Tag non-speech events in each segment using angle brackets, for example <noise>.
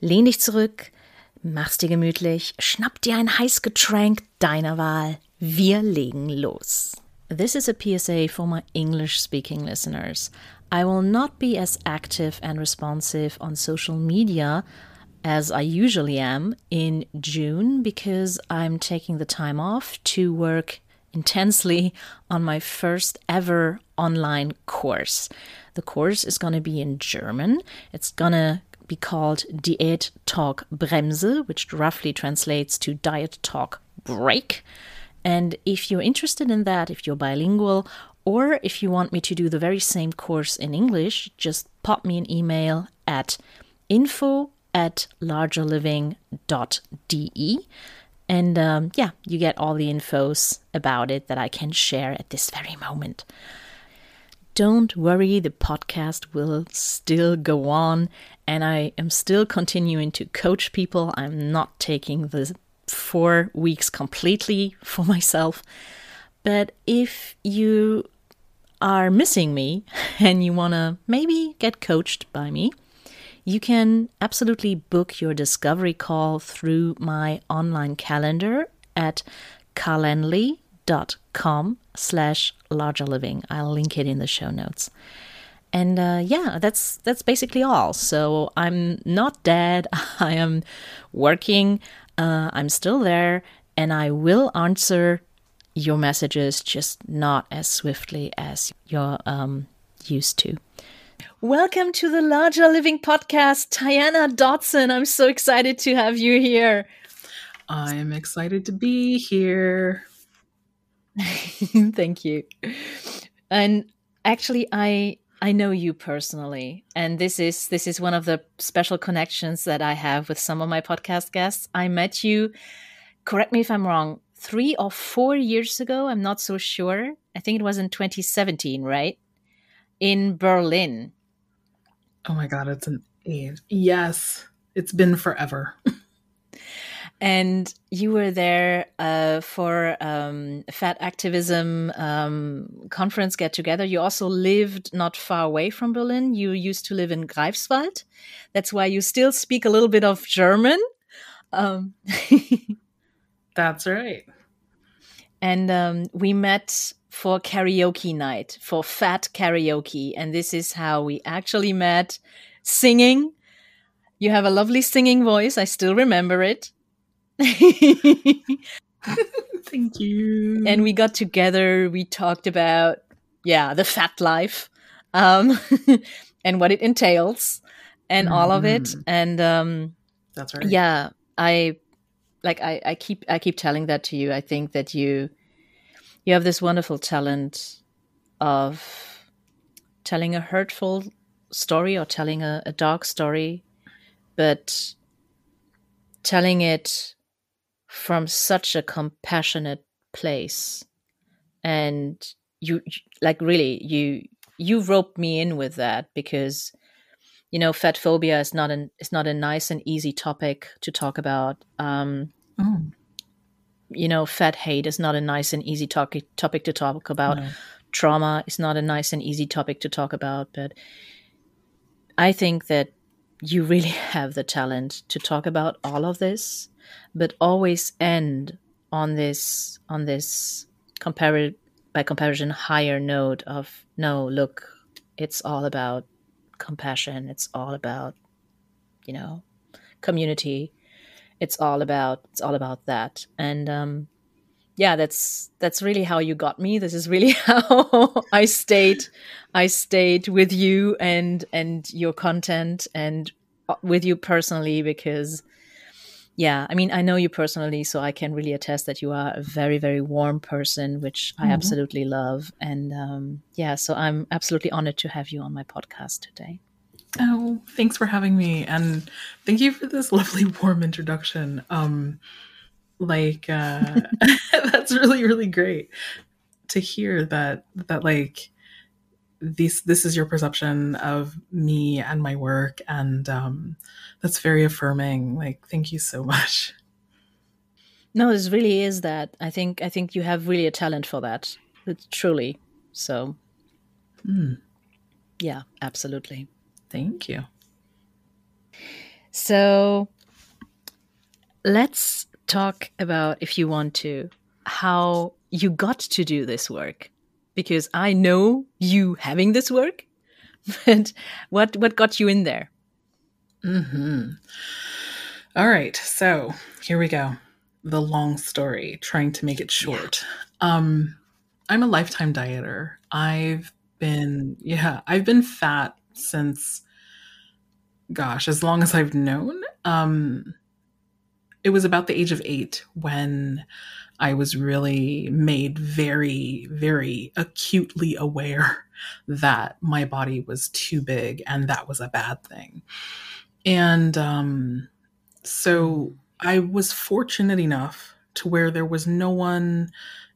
Lehn dich zurück, mach's dir gemütlich, schnapp dir ein Heißgetränk deiner Wahl. Wir legen los. This is a PSA for my English speaking listeners. I will not be as active and responsive on social media as I usually am in June because I'm taking the time off to work intensely on my first ever online course. The course is going to be in German. It's going to be called Diät Talk Bremse, which roughly translates to Diet Talk Break. And if you're interested in that, if you're bilingual, or if you want me to do the very same course in English, just pop me an email at info at largerliving.de. And um, yeah, you get all the infos about it that I can share at this very moment. Don't worry, the podcast will still go on, and I am still continuing to coach people. I'm not taking the four weeks completely for myself. But if you are missing me <laughs> and you want to maybe get coached by me, you can absolutely book your discovery call through my online calendar at calendly.com slash larger living. I'll link it in the show notes. And uh, yeah, that's that's basically all. So I'm not dead. <laughs> I am working. Uh, I'm still there, and I will answer your messages, just not as swiftly as you're um, used to. Welcome to the Larger Living Podcast, Tiana Dodson. I'm so excited to have you here. I am excited to be here. <laughs> Thank you. And actually, I I know you personally, and this is this is one of the special connections that I have with some of my podcast guests. I met you. Correct me if I'm wrong. Three or four years ago, I'm not so sure. I think it was in 2017, right? In Berlin. Oh my god, it's an age. Yes, it's been forever. <laughs> and you were there uh, for um, fat activism um, conference get together. You also lived not far away from Berlin. You used to live in Greifswald. That's why you still speak a little bit of German. Um, <laughs> That's right. And um, we met for karaoke night, for fat karaoke. And this is how we actually met singing. You have a lovely singing voice. I still remember it. <laughs> Thank you. And we got together, we talked about, yeah, the fat life um, <laughs> and what it entails and mm-hmm. all of it. Mm-hmm. And um, that's right. Yeah, I like I, I keep I keep telling that to you. I think that you you have this wonderful talent of telling a hurtful story or telling a, a dark story, but telling it from such a compassionate place and you like really you you roped me in with that because you know fat phobia is not an is not a nice and easy topic to talk about um oh. you know fat hate is not a nice and easy topic topic to talk about no. trauma is not a nice and easy topic to talk about but i think that you really have the talent to talk about all of this but always end on this on this comparative by comparison higher note of no look it's all about compassion. It's all about you know community. It's all about it's all about that. And um yeah, that's that's really how you got me. This is really <laughs> how I stayed I stayed with you and and your content and uh, with you personally because yeah, I mean, I know you personally, so I can really attest that you are a very, very warm person, which I Mhm. absolutely love. And um, yeah, so I'm absolutely honored to have you on my podcast today. Oh, thanks for having me, and thank you for this <laughs> lovely warm introduction. Um, like uh, <laughs> that's really really great to hear that that like this this is your perception of me and my work, and um, that's very affirming. Like, thank you so <laughs> much. No, this really is that. I think I think you have really a talent for that. It's truly. So Mm, yeah, absolutely. thank you. So let's talk about, if you want to, how you got to do this work. Because I know you having this work, <laughs> but what what got you in there? hmm All right, so here we go. The long story, trying to make it short. Um, I'm a lifetime dieter. I've been, yeah, I've been fat since, gosh, as long as I've known. Um, it was about the age of eight when I was really made very, very acutely aware that my body was too big and that was a bad thing. And um, so I was fortunate enough to where there was no one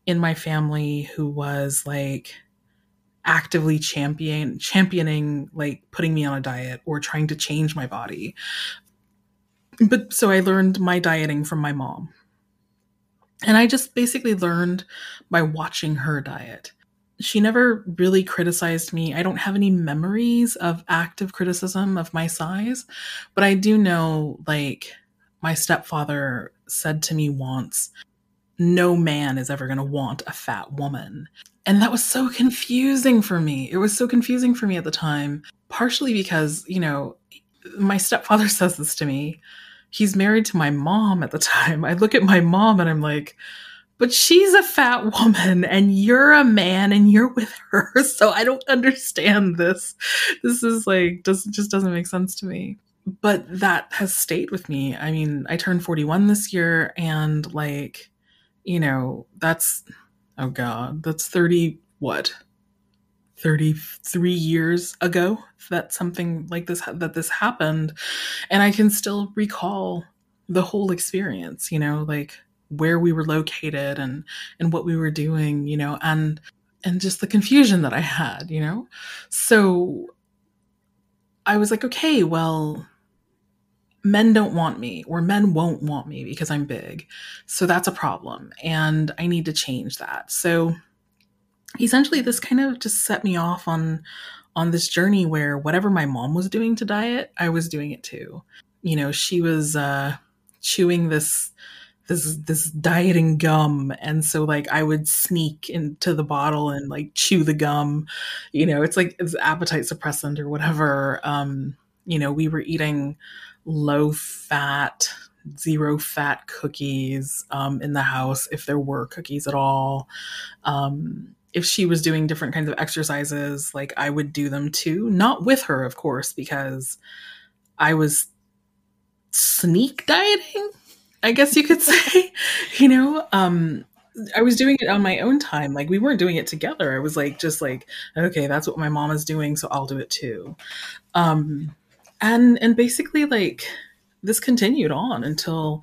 in my family who was like actively champion championing like putting me on a diet or trying to change my body. But so I learned my dieting from my mom. And I just basically learned by watching her diet she never really criticized me. I don't have any memories of active criticism of my size, but I do know like my stepfather said to me once, no man is ever going to want a fat woman. And that was so confusing for me. It was so confusing for me at the time, partially because, you know, my stepfather <laughs> says this to me. He's married to my mom at the <laughs> time. I look at my mom and I'm like, but she's a fat woman and you're a man and you're with her. <laughs> So i don't understand this. This is like just just doesn't make sense to me. But that has stayed with me. I mean i turned 41 this year and like you know that's oh god that's 30 what 33 years ago that something like this that this happened. And i can still recall the whole experience you know like where we were located and and what we were doing you know and and just the confusion that i had you know? So i was like okay well men don't want me or men won't want me because i'm big. So that's a problem and i need to change that. So essentially this kind of just set me off on on this journey where whatever my mom was doing to diet i was doing it too. You know she was uh chewing this this this dieting gum. And so like i would sneak into the bottle and like chew the gum. You know it's like it's appetite suppressant or whatever. Um you know we were eating low fat zero fat cookies um in the house if there were cookies at all. Um if she was doing different kinds of exercises like i would do them too not with her of course because i was sneak dieting I guess you could <laughs> say, you know, um, I was doing it on my own time. Like we weren't doing it together. I was like, just like, okay, that's what my mom is doing, so I'll do it too. Um, and and basically, like this continued on until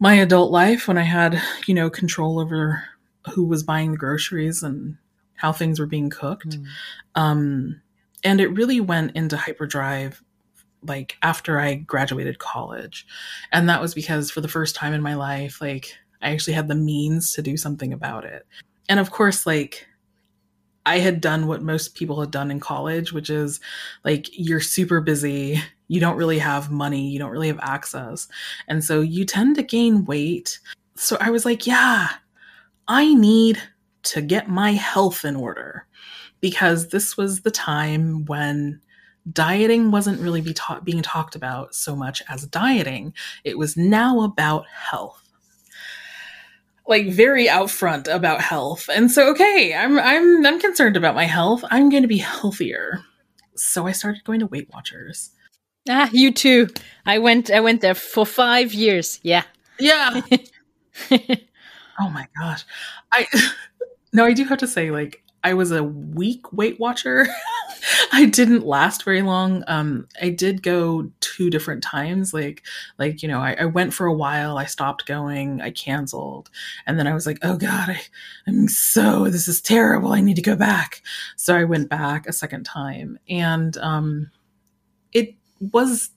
my adult life when I had, you know, control over who was buying the groceries and how things were being cooked. Um, and it really went into hyperdrive like after I graduated college. And that was because for the first time in my life, like I actually had the means to do something about it. And of course, like I had done what most people had done in college, which is like you're super busy, you don't really have money, you don't really have access. And so you tend to gain weight. So I was like, yeah, I need to get my health in order because this was the time when dieting wasn't really be ta- being talked about so much as dieting. It was now about health. like very out front about health. And so okay, I'm I'm I'm concerned about my health. I'm going to be healthier. So I started going to Weight Watchers. Ah, you too. I went I went there for 5 years. Yeah. Yeah. <laughs> oh my gosh. I <laughs> no, I do have to say like I was a weak Weight Watcher. <laughs> I didn't last very long. Um, I did go two different times. Like, like you know, I, I, went for a while. I stopped going. I canceled, and then I was like, "Oh God, I, I'm so this is terrible. I need to go back." So I went back a second time, and um, it was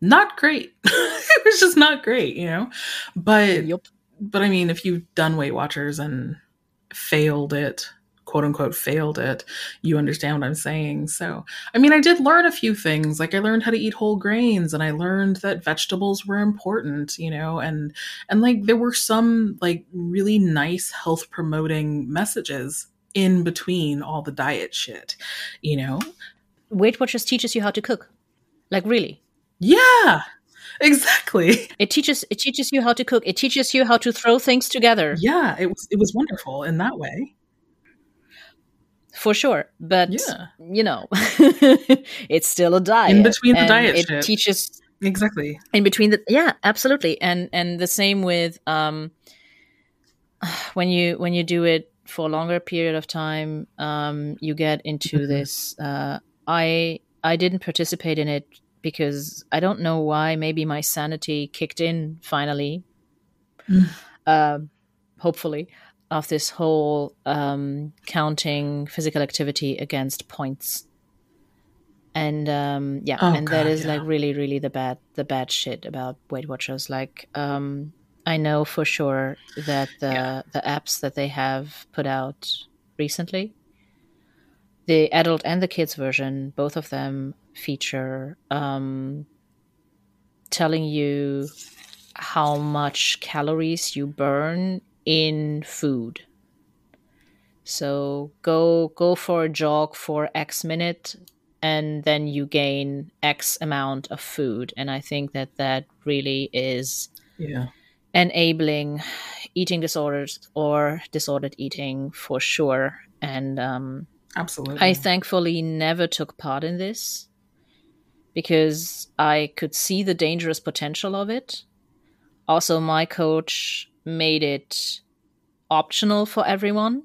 not great. <laughs> it was just not great, you know. But yep. But I mean, if you've done Weight Watchers and failed it quote unquote failed it you understand what i'm saying. So i mean i did learn a few things. Like i learned how to eat whole grains and i learned that vegetables were important you know and and like there were some like really nice health promoting messages in between all the diet shit you know? Weight watchers teaches you how to cook. Like really? Yeah <laughs> exactly it teaches it teaches you how to cook it teaches you how to throw things together yeah it was it was wonderful in that way for sure. But yeah. you know, <laughs> it's still a diet. In between the diet, it shit. teaches exactly in between the yeah, absolutely. And and the same with um <sighs> when you when you do it for a longer period of time, um, you get into mm-hmm. this. Uh, I I didn't participate in it because I don't know why. Maybe my sanity kicked in finally. Mm. Uh, hopefully, of this whole um, counting physical activity against points and um, yeah oh, and God, that is yeah. like really really the bad the bad shit about weight watchers like um, i know for sure that the yeah. the apps that they have put out recently the adult and the kids version both of them feature um, telling you how much calories you burn in food. So go go for a jog for X minute and then you gain X amount of food. And I think that that really is yeah. enabling eating disorders or disordered eating for sure. And um, absolutely, I thankfully never took part in this because I could see the dangerous potential of it. Also, my coach made it optional for everyone,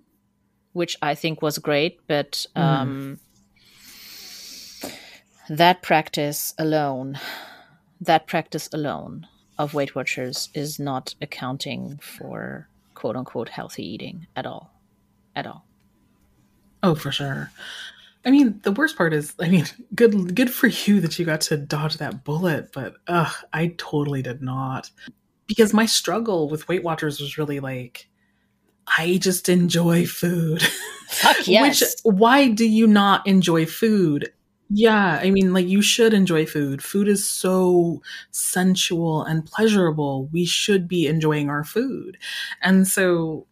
which I think was great. But hmm. um, mm. that practice alone, that practice alone of Weight Watchers is not accounting for quote unquote healthy eating at all. At all. Oh, for sure. I mean, the worst part is, I mean, <laughs> good good for you that you got to dodge that bullet, but ugh, I totally did not because my struggle with Weight Watchers was really like I just enjoy food. Fuck <laughs> yes. Which why do you not enjoy food? Yeah, I mean like you should enjoy food. Food is so sensual and pleasurable. We should be enjoying our food. And so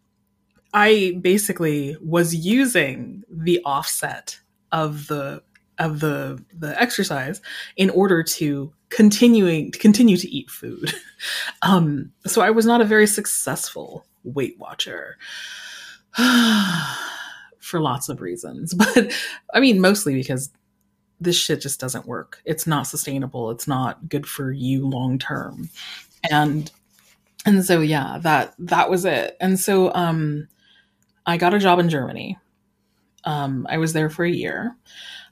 I basically was using the offset of the of the the exercise in order to continuing to continue to eat food. <laughs> Um, so I was not a very successful Weight Watcher <sighs> for lots of reasons, <laughs> but I mean mostly because this shit just doesn't work. It's not sustainable. It's not good for you long term, and and so yeah, that that was it. And so um, I got a job in Germany. Um, I was there for a year.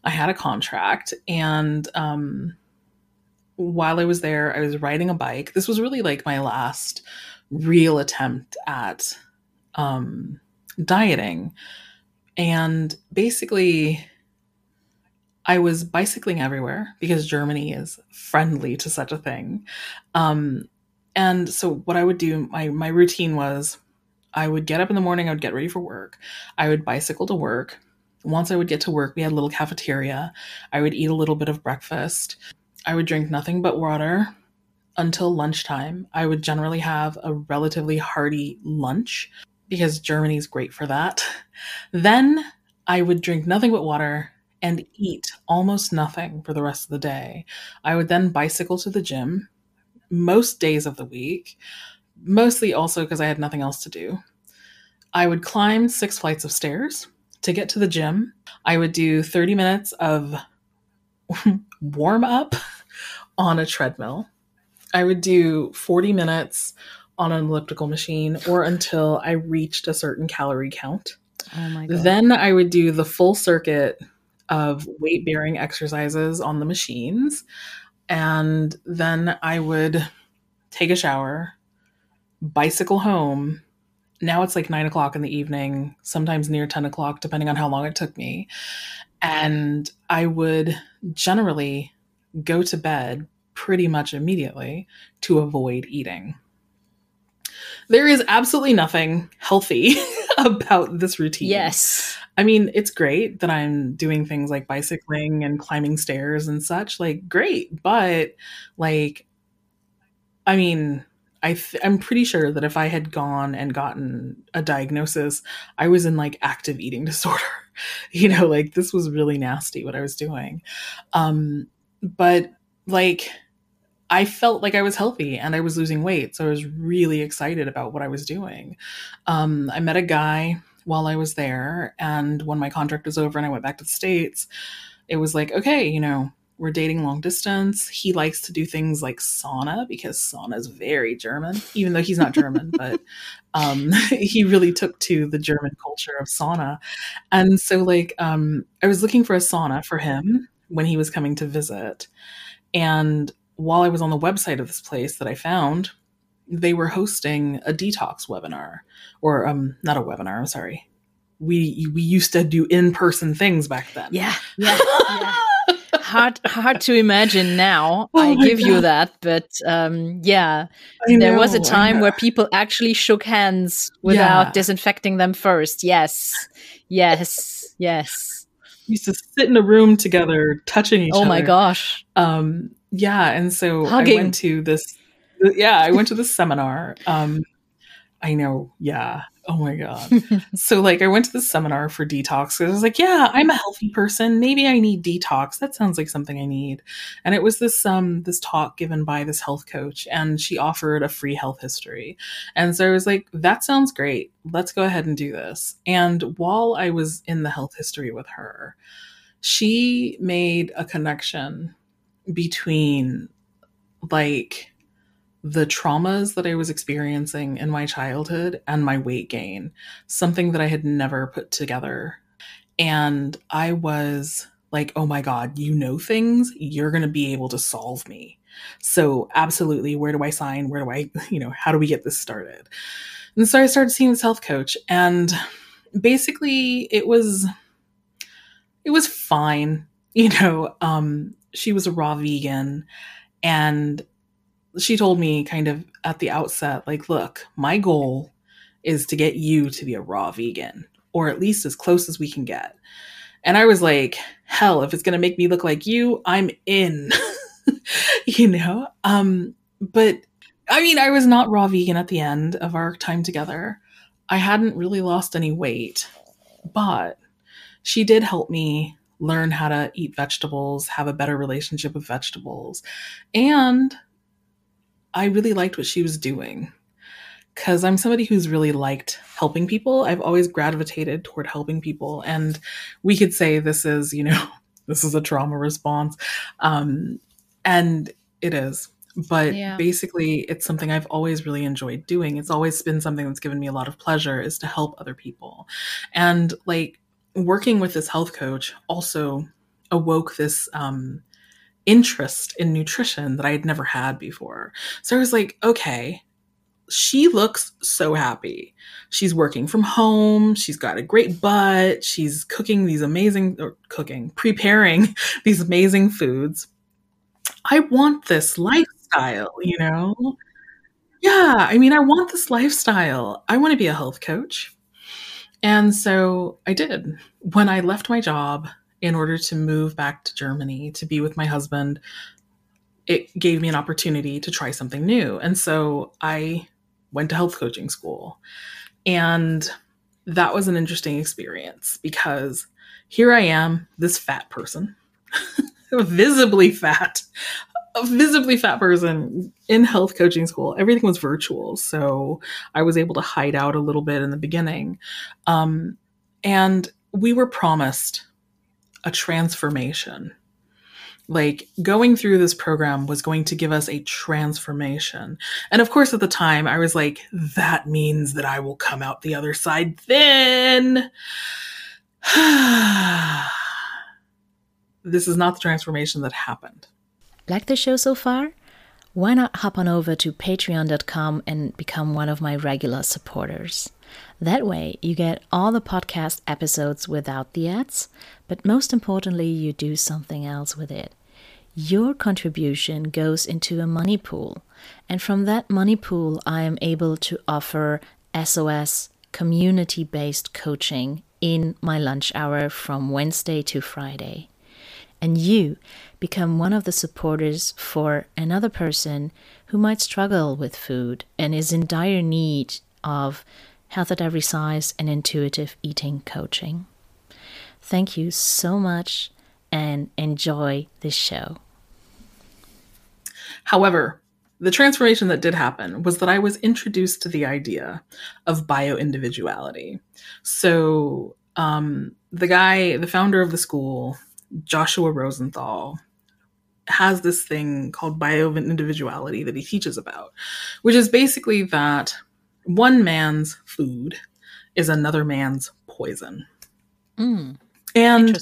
I had a contract and um while I was there, I was riding a bike. This was really like my last real attempt at um, dieting. And basically, I was bicycling everywhere because Germany is friendly to such a thing. Um, and so, what I would do, my, my routine was I would get up in the morning, I would get ready for work, I would bicycle to work. Once I would get to work, we had a little cafeteria. I would eat a little bit of breakfast. I would drink nothing but water until lunchtime. I would generally have a relatively hearty lunch because Germany is great for that. Then I would drink nothing but water and eat almost nothing for the rest of the day. I would then bicycle to the gym most days of the week, mostly also because I had nothing else to do. I would climb six flights of stairs to get to the gym. I would do 30 minutes of <laughs> warm up on a treadmill. I would do 40 minutes on an elliptical machine or until I reached a certain calorie count. Oh my god. Then I would do the full circuit of weight bearing exercises on the machines. And then I would take a shower, bicycle home. Now it's like nine o'clock in the evening, sometimes near 10 o'clock, depending on how long it took me. And I would generally go to bed pretty much immediately to avoid eating. There is absolutely nothing healthy <laughs> about this routine. yes. I mean, it's great that I'm doing things like bicycling and climbing stairs and such. Like, great. But, like, I mean, I th- I'm pretty sure that if I had gone and gotten a diagnosis, I was in like active eating <laughs> disorder. you know, like this was really nasty what I was doing. Um, but like, I felt like I was healthy and I was losing weight. So I was really excited about what I was doing. Um, I met a guy while I was there. And when my contract was over and I went back to the States, it was like, okay, you know, we're dating long distance. He likes to do things like sauna because sauna is very German, even though he's not German, <laughs> but um, <laughs> he really took to the German culture of sauna. And so, like, um, I was looking for a sauna for him when he was coming to visit. And while I was on the website of this place that I found, they were hosting a detox webinar, or um, not a webinar. I'm sorry. We we used to do in person things back then. Yeah. Yeah. yeah. <laughs> hard hard to imagine now. <laughs> Oh I give you that, but um, yeah, I there was a time where people actually shook hands without Yeah. disinfecting them first. Yes, yes, yes. we used to sit in a room together, touching each oh other. Oh my gosh. Um, yeah, and so Hugging. I went to this. Yeah, I went to this seminar. Um, I know. Yeah. Oh my god. so like, I went to this seminar for detox. 'cause I was like, yeah, I'm a healthy person. Maybe I need detox. That sounds like something I need. And it was this um this talk given by this health coach, and she offered a free health history. And so I was like, that sounds great. Let's go ahead and do this. And while I was in the health history with her, she made a connection between like the traumas that I was experiencing in my childhood and my weight gain, something that I had never put together. And I was like, oh my God, you know things, you're going to be able to solve me. So, absolutely, where do I sign? Where do I, <laughs> you know, how do we get this started? And so I started seeing this health coach, and basically, it was, it was fine. <laughs> You know, um, she was a raw vegan, and she told me kind of at the outset, like, look, my goal is to get you to be a raw vegan, or at least as close as we can get. And I was like, hell, if it's going to make me look like you, I'm in. <laughs> you know? Um, but I mean, I was not raw vegan at the end of our time together. I hadn't really lost any weight, but she did help me learn how to eat vegetables, have a better relationship with vegetables. And I really liked what she was doing because I'm somebody who's really liked helping people. I've always gravitated toward helping people. And we could say this is, you know, <laughs> this is a trauma response. Um, and it is. But Yeah. basically, it's something I've always really enjoyed doing. It's always been something that's given me a lot of pleasure is to help other people. And like working with this health coach also awoke this um, interest in nutrition that I had never had before. So I was like, okay, she looks so happy. She's working from home. She's got a great butt. She's cooking these amazing, or cooking, <laughs> preparing these amazing foods. I want this lifestyle, you know? Yeah, I mean, I want this lifestyle. I want to be a health coach. And so I did. When I left my job in order to move back to Germany to be with my husband, it gave me an opportunity to try something new. And so I went to health coaching school. And that was an interesting experience because here I am, this fat person, <laughs> visibly fat, a visibly fat person in health coaching school. Everything was virtual, so I was able to hide out a little bit in the beginning. Um, and we were promised a transformation. Like going through this program was going to give us a transformation. And of course, at the time, I was like, that means that I will come out the other side thin. <sighs> this is not the transformation that happened. Like the show so far? Why not hop on over to patreon.com and become one of my regular supporters? That way, you get all the podcast episodes without the ads, but most importantly, you do something else with it. Your contribution goes into a money pool, and from that money pool, I am able to offer SOS community based coaching in my lunch hour from Wednesday to Friday. And you become one of the supporters for another person who might struggle with food and is in dire need of health at every size and intuitive eating coaching. Thank you so much and enjoy this show. However, the transformation that did happen was that I was introduced to the idea of bio individuality. So, um, the guy, the founder of the school, Joshua Rosenthal, has this thing called bio individuality that he teaches about, which is basically that one man's food is another man's poison. Mm, and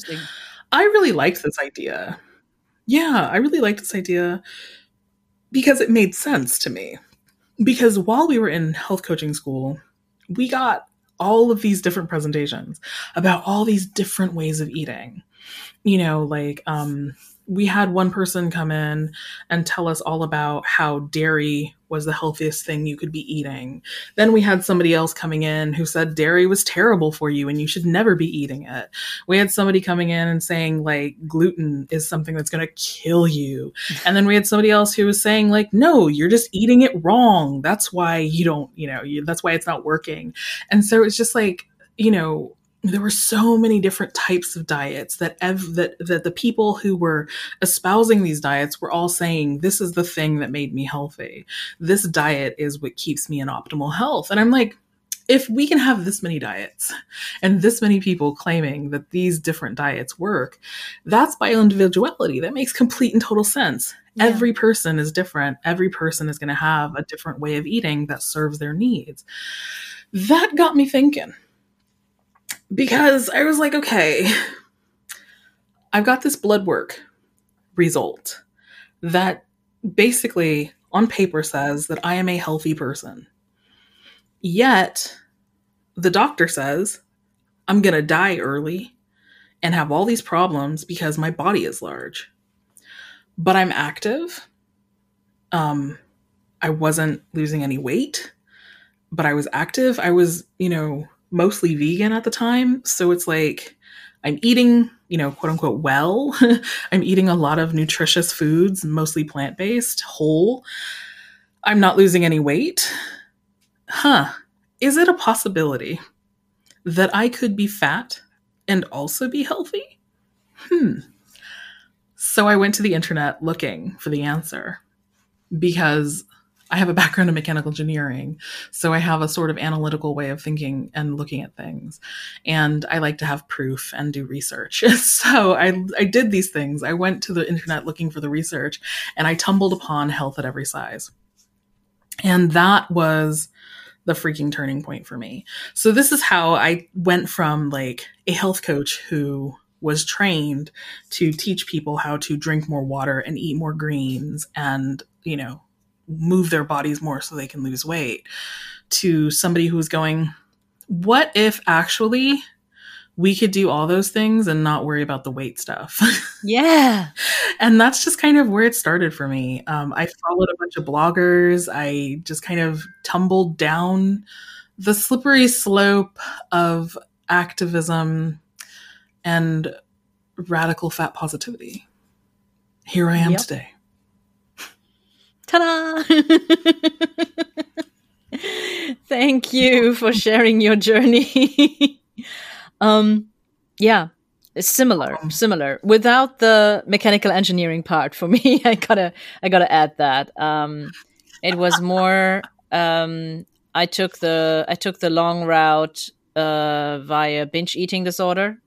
I really liked this idea. Yeah, I really liked this idea because it made sense to me. Because while we were in health coaching school, we got all of these different presentations about all these different ways of eating. You know, like um we had one person come in and tell us all about how dairy was the healthiest thing you could be eating. Then we had somebody else coming in who said dairy was terrible for you and you should never be eating it. We had somebody coming in and saying like gluten is something that's going to kill you. And then we had somebody else who was saying like no, you're just eating it wrong. That's why you don't, you know, you, that's why it's not working. And so it's just like, you know, there were so many different types of diets that ev- that that the people who were espousing these diets were all saying this is the thing that made me healthy. This diet is what keeps me in optimal health. And I'm like if we can have this many diets and this many people claiming that these different diets work, that's bioindividuality. That makes complete and total sense. Yeah. Every person is different. Every person is going to have a different way of eating that serves their needs. That got me thinking because I was like, okay, I've got this blood work result that basically on paper says that I am a healthy person. Yet the doctor says I'm going to die early and have all these problems because my body is large. But I'm active. Um I wasn't losing any weight, but I was active. I was, you know, mostly vegan at the time. So it's like I'm eating, you know, quote unquote, well. <laughs> I'm eating a lot of nutritious foods, mostly plant based, whole. I'm not losing any weight. Huh. Is it a possibility that I could be fat and also be healthy? Hmm. So I went to the internet looking for the answer because I have a background in mechanical engineering, so I have a sort of analytical way of thinking and looking at things. And I like to have proof and do research. <laughs> so I, I did these things. I went to the internet looking for the research and I tumbled upon health at every size. And that was the freaking turning point for me. So this is how I went from like a health coach who was trained to teach people how to drink more water and eat more greens and, you know, move their bodies more so they can lose weight to somebody who's going, what if actually we could do all those things and not worry about the weight stuff. <laughs> Yeah. and that's just kind of where it started for me. Um, I followed a bunch of bloggers. I just kind of tumbled down the slippery slope of activism and radical fat positivity. Here I am yep. today. Ta-da! <laughs> Thank you for sharing your journey. <laughs> um, yeah, It's similar, similar. Without the mechanical engineering part, for me, <laughs> I gotta, I gotta add that. Um, it was more. Um, I took the, I took the long route uh, via binge eating disorder,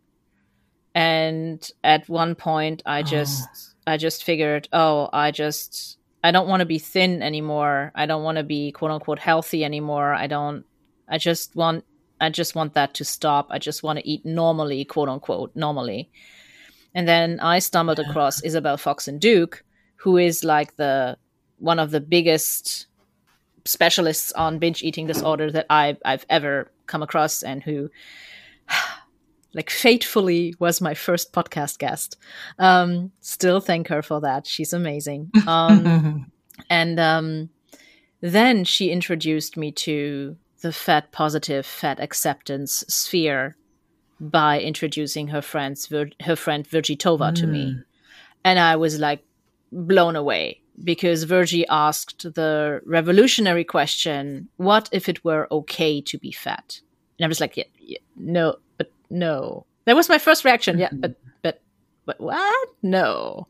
and at one point, I just, I just figured, oh, I just, I don't want to be thin anymore. I don't want to be quote unquote healthy anymore. I don't. I just want I just want that to stop. I just want to eat normally, quote unquote, normally. And then I stumbled across Isabel Foxen Duke, who is like the one of the biggest specialists on binge eating disorder that I've I've ever come across, and who, like, fatefully was my first podcast guest. Um, still thank her for that. She's amazing. <laughs> Um, and um, then she introduced me to the fat positive, fat acceptance sphere by introducing her friends, Vir- her friend Virgie Tovar to me, and I was like blown away because Virgie asked the revolutionary question: "What if it were okay to be fat?" And I was like, yeah, yeah, "No, no." That was my first reaction. Yeah, but but but what? No,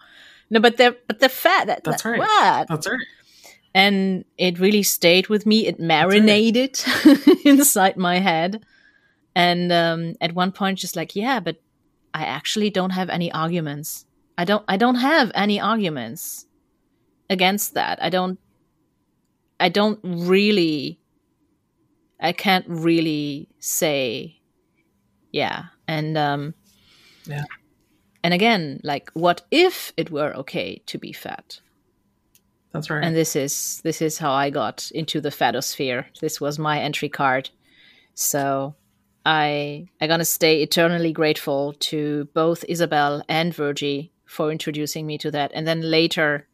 no, but they're but they're fat. That, That's that- right. What? That's right. and it really stayed with me. It marinated <laughs> inside my head, and um, at one point, just like, yeah, but I actually don't have any arguments. I don't. I don't have any arguments against that. I don't. I don't really. I can't really say, yeah, and um, Yeah. and again, like, what if it were okay to be fat? That's right. and this is this is how I got into the fatosphere. This was my entry card. So I I'm gonna stay eternally grateful to both Isabel and Virgie for introducing me to that. And then later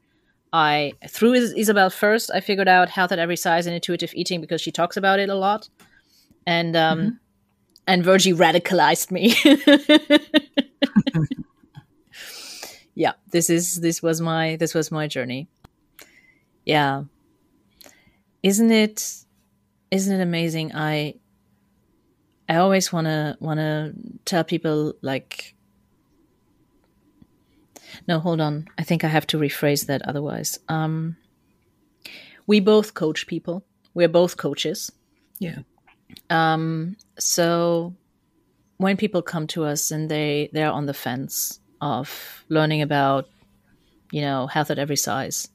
I through Is- Isabel first I figured out health at every size and intuitive eating because she talks about it a lot. And um and Virgie radicalized me. <laughs> yeah, this is this was my this was my journey. Yeah. Isn't it isn't it amazing? I i always want to want to tell people like no hold on. I think i have to rephrase that otherwise. Um we both coach people. We're both coaches. Yeah. Um so when people come to us and they they're on the fence of learning about you know health at every size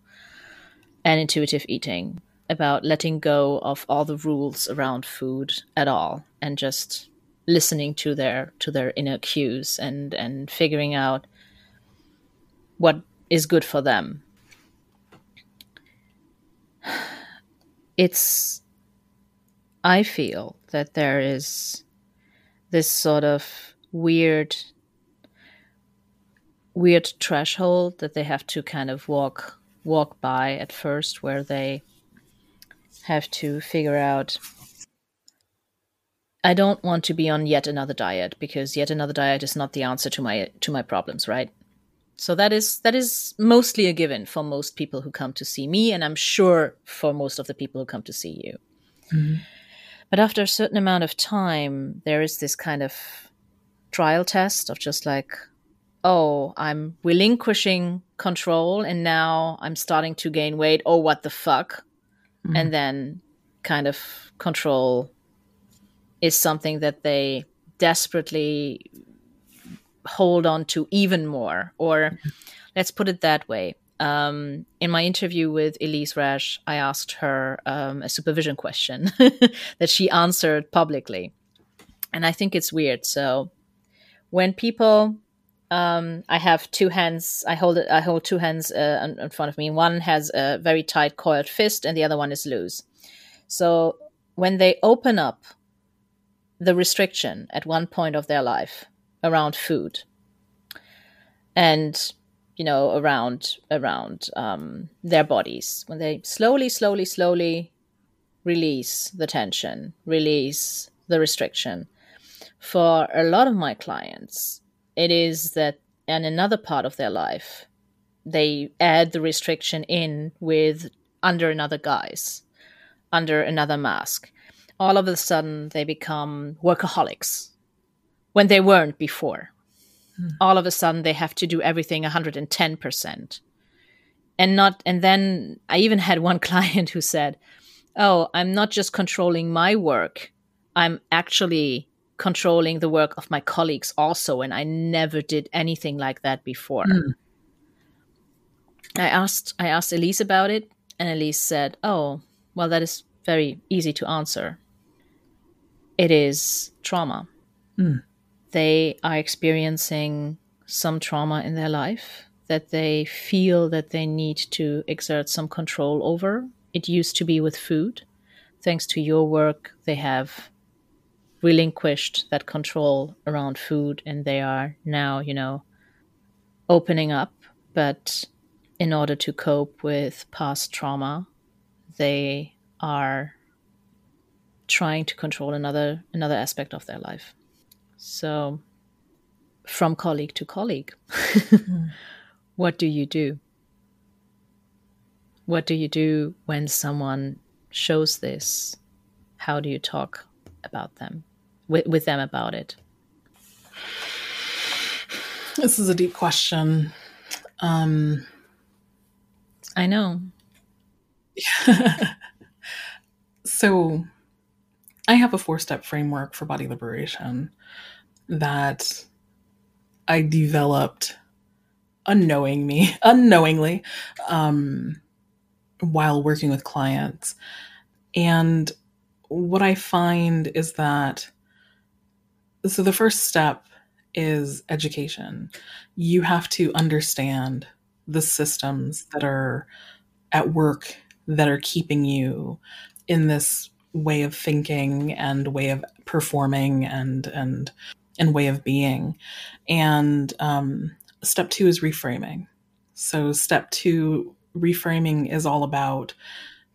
and intuitive eating about letting go of all the rules around food at all and just listening to their to their inner cues and and figuring out what is good for them. <sighs> It's i feel that there is this sort of weird weird threshold that they have to kind of walk walk by at first where they have to figure out I don't want to be on yet another diet because yet another diet is not the answer to my to my problems, right? So that is that is mostly a given for most people who come to see me and I'm sure for most of the people who come to see you. Mm-hmm. But after a certain amount of time there is this kind of trial test of just like oh, I'm relinquishing control and now I'm starting to gain weight. Oh, what the fuck? Mm-hmm. And then kind of control is something that they desperately hold on to even more. Or mm-hmm. let's put it that way. Um, in my interview with Elyse Resch, I asked her um, a supervision question <laughs> that she answered publicly. And I think it's weird. So when people um, I have two hands. I hold. I hold two hands uh, in, in front of me. One has a very tight coiled fist, and the other one is loose. So when they open up the restriction at one point of their life around food, and you know around around um, their bodies, when they slowly, slowly, slowly release the tension, release the restriction, for a lot of my clients it is that in another part of their life they add the restriction in with under another guise under another mask. All of a sudden they become workaholics when they weren't before all of a sudden they have to do everything 110% and not and then i even had one <laughs> client who said oh i'm not just controlling my work. I'm actually controlling the work of my colleagues also and i never did anything like that before. Mm. i asked i asked Elyse about it and Elyse said oh well that is very easy to answer. It is trauma. Mm. They are experiencing some trauma in their life that they feel that they need to exert some control over. It used to be with food. Thanks to your work, they have relinquished that control around food and they are now, you know, opening up. But in order to cope with past trauma, they are trying to control another another aspect of their life. So from colleague to colleague. <laughs> what do you do? What do you do when someone shows this? How do you talk about them with, with them about it? This is a deep question. Um, I know. <laughs> so, I have a four step framework for body liberation that I developed unknowing me <laughs> unknowingly um, while working with clients. And what i find is that so the first step is education. You have to understand the systems that are at work that are keeping you in this way of thinking and way of performing and and and way of being and um, step two is reframing. So, step two, reframing is all about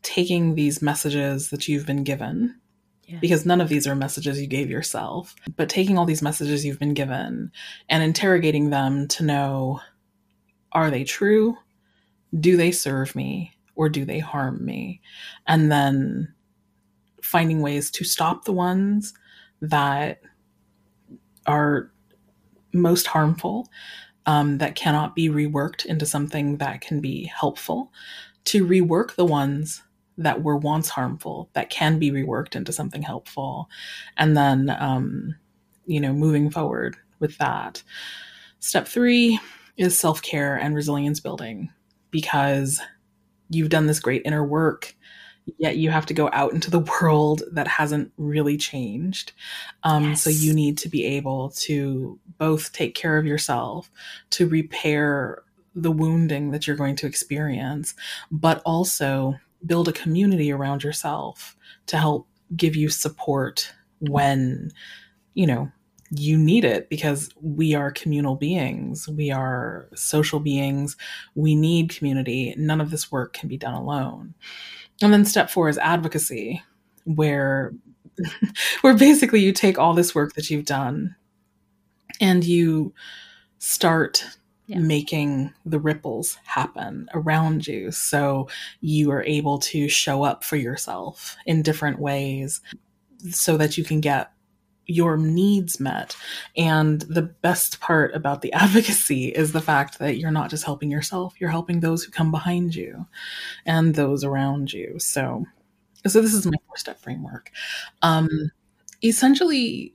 taking these messages that you've been given, Yeah. because none of these are messages you gave yourself, but taking all these messages you've been given and interrogating them to know are they true? Do they serve me? Or do they harm me? And then finding ways to stop the ones that are most harmful um, that cannot be reworked into something that can be helpful, to rework the ones that were once harmful that can be reworked into something helpful, and then, um, you know, moving forward with that. Step three is self care and resilience building because you've done this great inner work. Yet you have to go out into the world that hasn't really changed. Um, So you need to be able to both take care of yourself, to repair the wounding that you're going to experience, but also build a community around yourself to help give you support when, you know, you need it because we are communal beings. We are social beings. We need community. None of this work can be done alone. And then step four is advocacy, where <laughs> where basically you take all this work that you've done and you start Yeah. making the ripples happen around you so you are able to show up for yourself in different ways so that you can get your needs met. And the best part about the <laughs> advocacy is the fact that you're not just helping yourself you're helping those who come behind you and those around you. So so this is my four step framework. Um essentially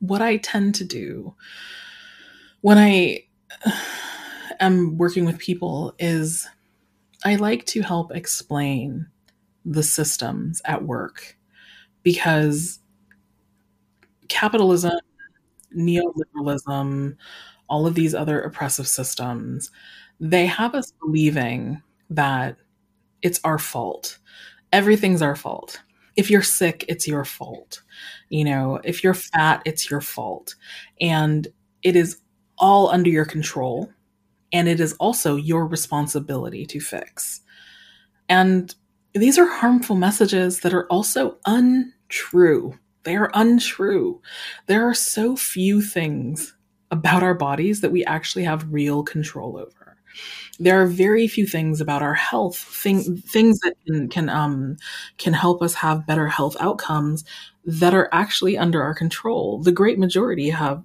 what i tend to do when i am working with people is i like to help explain the systems at work because capitalism neoliberalism all of these other oppressive systems they have us believing that it's our fault. Everything's our fault. If you're sick it's your fault. You know if you're fat it's your fault. And it is all under your control. And it is also your responsibility to fix. And these are harmful messages that are also untrue they are untrue. There are so few things about our bodies that we actually have real control over. There are very few things about our health thing, things that can, can um can help us have better health outcomes that are actually under our control. The great majority have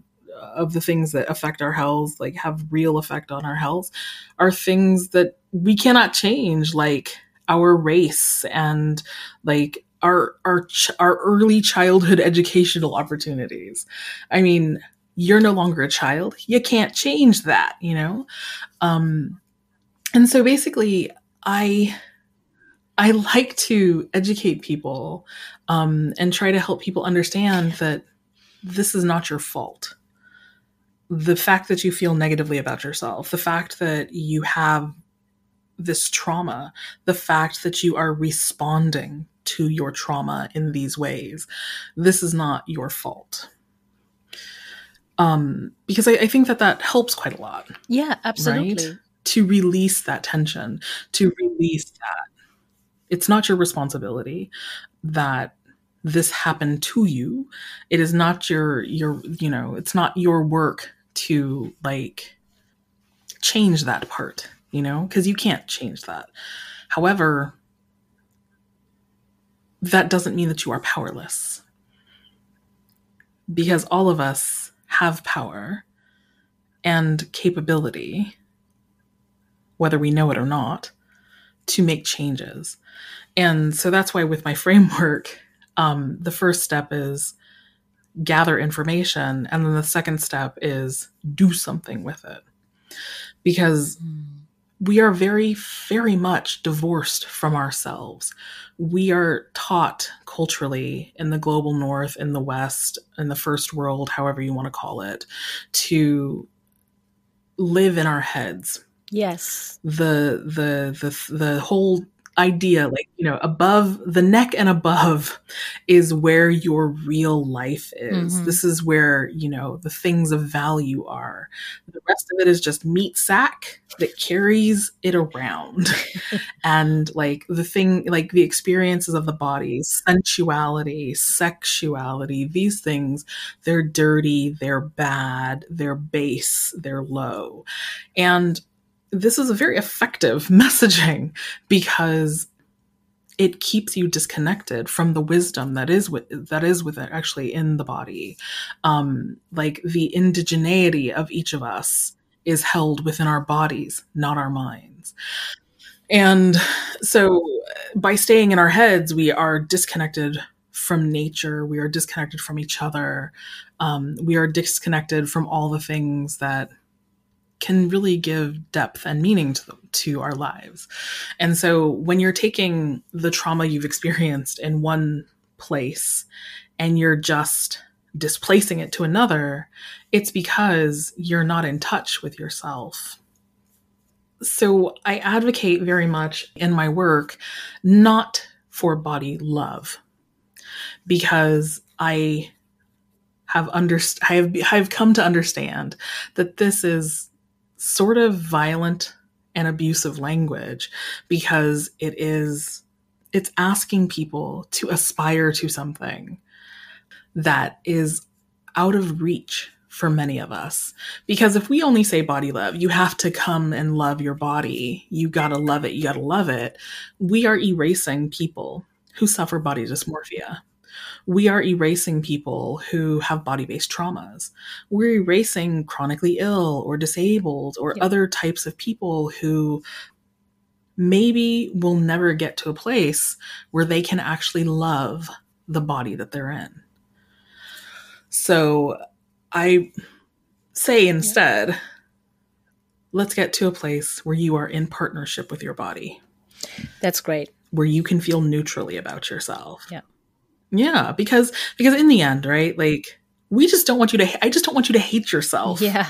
of the things that affect our health, like have real effect on our health, are things that we cannot change, like our race and like our our ch- our early childhood educational opportunities. I mean, you're no longer a child. You can't change that, you know. Um, and so basically, I I like to educate people um, and try to help people understand that this is not your fault. The fact that you feel negatively about yourself, the fact that you have this trauma, the fact that you are responding to your trauma in these ways, this is not your fault. Um, because I, I think that that helps quite a lot. Yeah, absolutely. Right? To release that tension, to release that it's not your responsibility that this happened to you. It is not your your you know, it's not your work to like change that part, you know, because you can't change that. However, that doesn't mean that you are powerless. Because all of us have power and capability, whether we know it or not, to make changes. And so that's why with my framework, um, the first step is gather information. And then the second step is do something with it. Because mm. We are very, very much divorced from ourselves. We are taught culturally in the global north, in the west, in the first world, however you want to call it, to live in our heads. Yes. The the the the whole idea like you know above the neck and above is where your real life is. Mm-hmm. this is where you know the things of value are. The rest of it is just meat sack that carries it around. <laughs> And like the thing like the experiences of the body sensuality sexuality these things they're dirty they're bad they're base they're low. And this is a very effective <laughs> messaging because it keeps you disconnected from the wisdom that is with that is with it actually in the body. Um like the indigeneity of each of us is held within our bodies not our minds. And so by staying in our heads we are disconnected from nature we are disconnected from each other um, we are disconnected from all the things that can really give depth and meaning to, to our lives. And so when you're taking the trauma you've experienced in one place and you're just displacing it to another, it's because you're not in touch with yourself. So I advocate very much in my work not for body love because I have underst- I have I have come to understand that this is sort of violent and abusive language because it is it's asking people to aspire to something that is out of reach for many of us. Because if we only say body love, you have to come and love your body. You gotta love it. You gotta love it. We are erasing people who suffer body dysmorphia we are erasing people who have body based traumas. We're erasing chronically ill or disabled or yeah. other types of people who maybe will never get to a place where they can actually love the body that they're in. So I say instead, yeah. let's get to a place where you are in partnership with your body. That's great. Where you can feel neutrally about yourself. Yeah. Yeah, because because in the end, right? Like we just don't want you to I just don't want you to hate yourself. Yeah.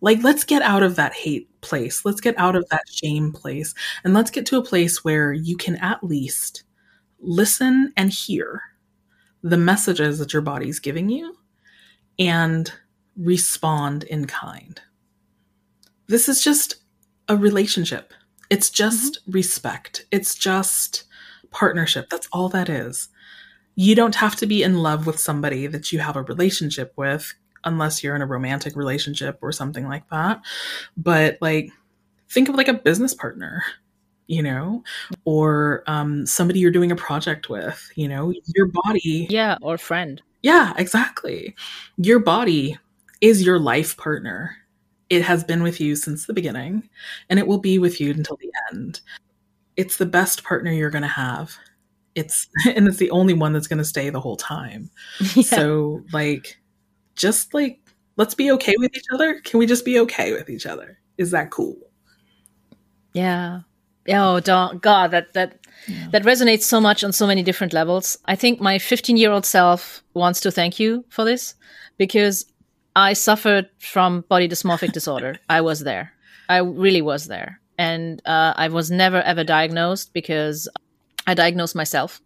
Like let's get out of that hate place. Let's get out of that shame place and let's get to a place where you can at least listen and hear the messages that your body's giving you and respond in kind. This is just a relationship. It's just mm-hmm. respect. It's just partnership. That's all that is you don't have to be in love with somebody that you have a relationship with unless you're in a romantic relationship or something like that. But like, think of like a business partner, you know, or um, somebody you're doing a project with, you know, your body. Yeah, or friend. Yeah, exactly. Your body is your life partner. It has been with you since the beginning and it will be with you until the end. It's the best partner you're going to have. It's <laughs> and it's the only one that's going to stay the whole time. <laughs> Yeah. So like just like let's be okay with each other. Can we just be okay with each other? Is that cool? Yeah. Oh, don't, God, that that that resonates so much on so many different levels. I think my 15 year old self wants to thank you for this because I suffered from body dysmorphic <laughs> disorder. I was there. I really was there, and uh, I was never ever diagnosed because I diagnosed myself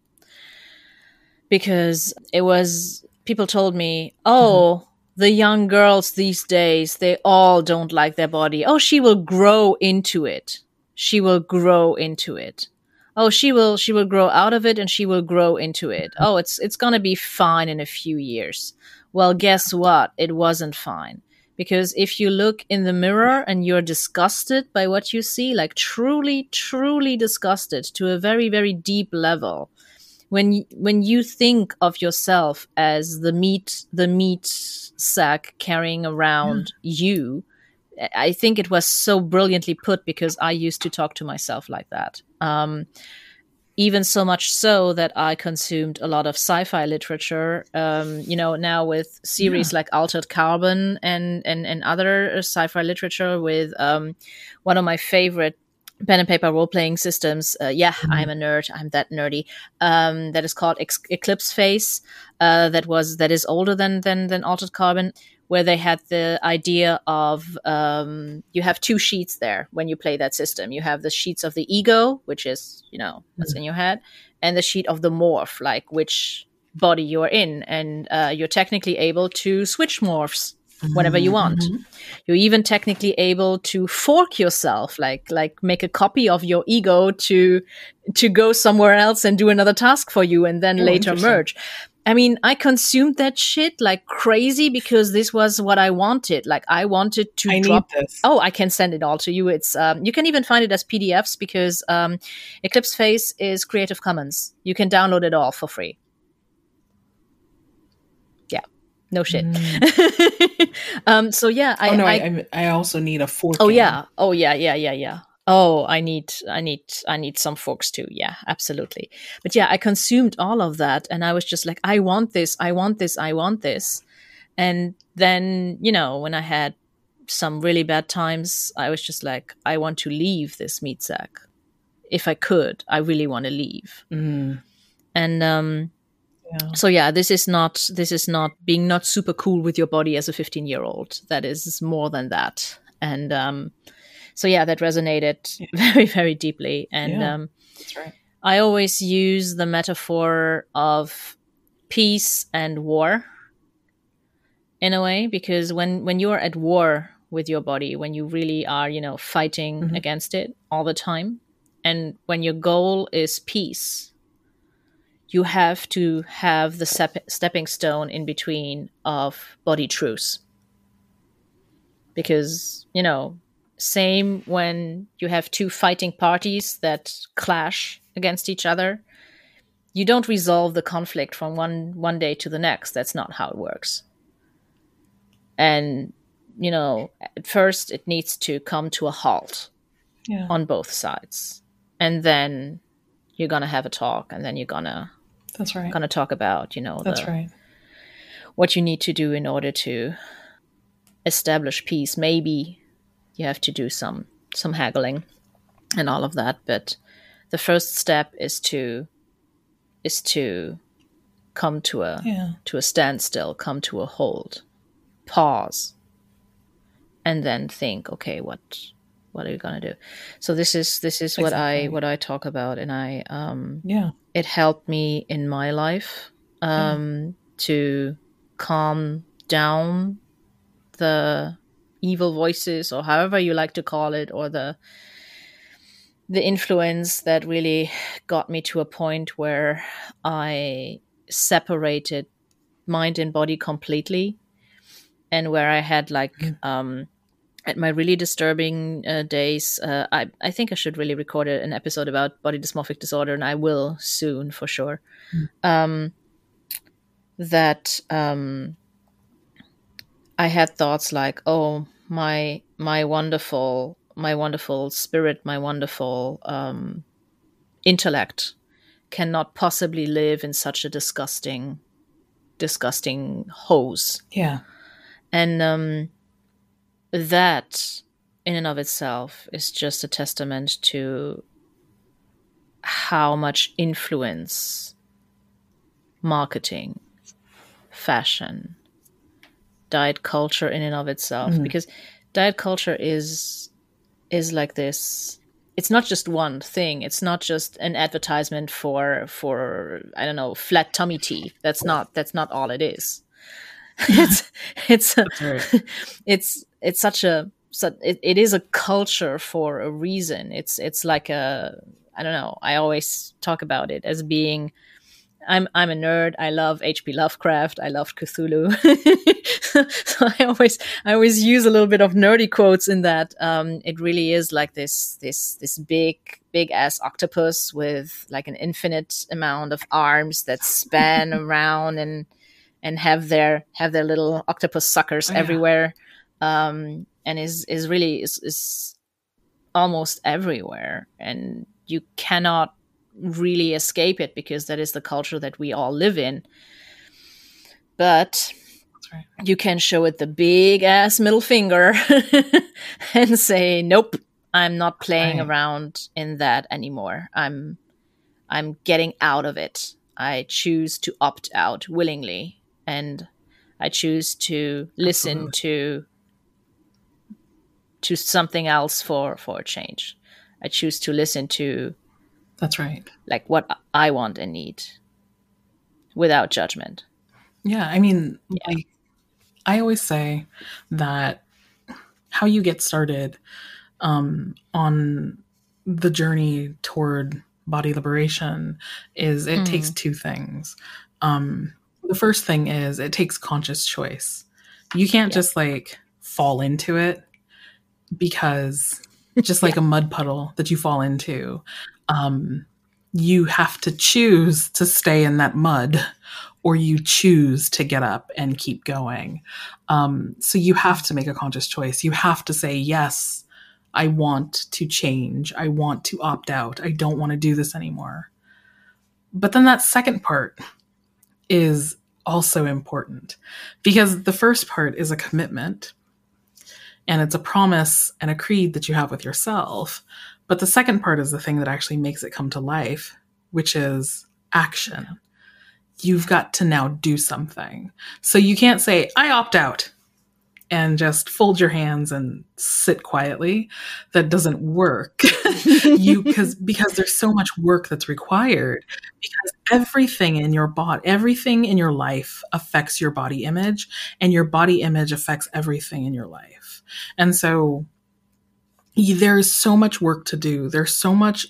because it was people told me, "Oh, mm-hmm. the young girls these days, they all don't like their body. Oh, she will grow into it. She will grow into it. Oh, she will she will grow out of it and she will grow into it. Mm-hmm. Oh, it's it's going to be fine in a few years." Well, guess what? It wasn't fine. Because if you look in the mirror and you're disgusted by what you see, like truly, truly disgusted to a very, very deep level, when when you think of yourself as the meat the meat sack carrying around you i think it was so brilliantly put because i used to talk to myself like that. Um, even so much so that i consumed a lot of sci-fi literature um, you know now with series like altered carbon and and, and other sci-fi literature with um, one of my favorite pen and paper role playing systems. Uh, yeah, I'm a nerd. I'm that nerdy. Um, that is called Ex- Eclipse Phase. Uh, that was that is older than than than Altered Carbon, where they had the idea of um, you have two sheets there when you play that system. You have the sheets of the ego, which is you know what's in your head, and the sheet of the morph, like which body you're in, and uh, you're technically able to switch morphs whenever you want. You're even technically able to fork yourself, like like make a copy of your ego to to go somewhere else and do another task for you, and then Oh, later merge. I mean, I consumed that shit like crazy because this was what I wanted. Like I wanted to I drop this. Oh, I can send it all to you. It's um, you can even find it as PDFs because um, Eclipse Phase is Creative Commons. You can download it all for free. Yeah, no shit. <laughs> um, so yeah, I, oh no, I, I, I, I also need a fork. oh yeah, oh yeah, yeah, yeah, yeah. Oh, I need, I need, I need some forks too. Yeah, absolutely. But yeah, I consumed all of that, and I was just like, I want this, I want this, I want this. And then, you know, when I had some really bad times, I was just like, I want to leave this meat sack. If I could, I really want to leave. Mm, And um, yeah. so yeah, this is not this is not being not super cool with your body as a 15 year old. That is more than that. And um, so yeah, that resonated <laughs> very very deeply. And Yeah. um, right. I always use the metaphor of peace and war in a way because when when you are at war with your body when you really are you know fighting Mhm. against it all the time and when your goal is peace you have to have the step- stepping stone in between of body truce because you know same when you have two fighting parties that clash against each other you don't resolve the conflict from one one day to the next that's not how it works and you know at first it needs to come to a halt Yeah. on both sides and then you're gonna have a talk and then you're gonna That's right. gonna talk about you know That's the, right. what you need to do in order to establish peace maybe you have to do some some haggling and all of that but the first step is to is to come to a Yeah. to a standstill come to a hold pause and then think okay what what are you going to do so this is this is what i what i talk about and i um Yeah. it helped me in my life um, to calm down the evil voices or however you like to call it or the the influence that really got me to a point where i separated mind and body completely and where i had like um at my really disturbing uh, days, uh, I, I think I should really record an episode about body dysmorphic disorder, and I will soon for sure. Um, that um, I had thoughts like, oh, my my wonderful my wonderful spirit, my wonderful um, intellect cannot possibly live in such a disgusting, disgusting hose. Yeah. And um, that, in and of itself, is just a testament to how much influence marketing, fashion, diet culture in and of itself, mm. because diet culture is is like this it's not just one thing it's not just an advertisement for for i don't know flat tummy tea that's not that's not all it is <laughs> it's it's a, <laughs> it's it's such a so it, it is a culture for a reason it's it's like a i don't know i always talk about it as being I'm I'm a nerd. I love H.P. Lovecraft. I love Cthulhu. <laughs> <laughs> so I always I always use a little bit of nerdy quotes in that. Um, it really is like this this this big big ass octopus with like an infinite amount of arms that span <laughs> around and and have their have their little octopus suckers oh, yeah. everywhere. Um, and is is really is is almost everywhere, and you cannot really escape it because that is the culture that we all live in. But right. you can show it the big ass middle finger <laughs> and say, "Nope, I'm not playing right. around in that anymore. I'm I'm getting out of it. I choose to opt out willingly and I choose to listen Absolutely. to to something else for for a change. I choose to listen to that's right. Like what I want and need without judgment. Yeah. I mean, yeah. Like, I always say that how you get started um, on the journey toward body liberation is it mm. takes two things. Um, the first thing is it takes conscious choice. You can't yeah. just like fall into it because <laughs> just like yeah. a mud puddle that you fall into um, you have to choose to stay in that mud or you choose to get up and keep going. Um, so you have to make a conscious choice. You have to say, yes, I want to change. I want to opt out. I don't want to do this anymore. But then that second part is also important because the first part is a commitment and it's a promise and a creed that you have with yourself. But the second part is the thing that actually makes it come to life, which is action. You've got to now do something. So you can't say, I opt out and just fold your hands and sit quietly. That doesn't work. <laughs> you because because there's so much work that's required because everything in your body, everything in your life affects your body image and your body image affects everything in your life. And so there's so much work to do. There's so much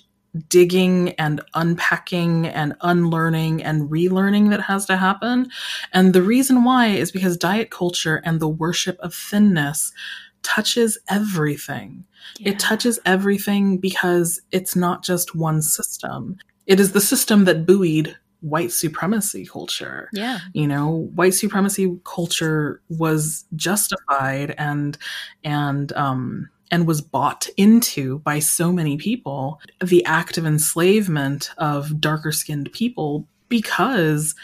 digging and unpacking and unlearning and relearning that has to happen. And the reason why is because diet culture and the worship of thinness touches everything. Yeah. It touches everything because it's not just one system. It is the system that buoyed white supremacy culture. Yeah. You know, white supremacy culture was justified and and um and was bought into by so many people the act of enslavement of darker skinned people because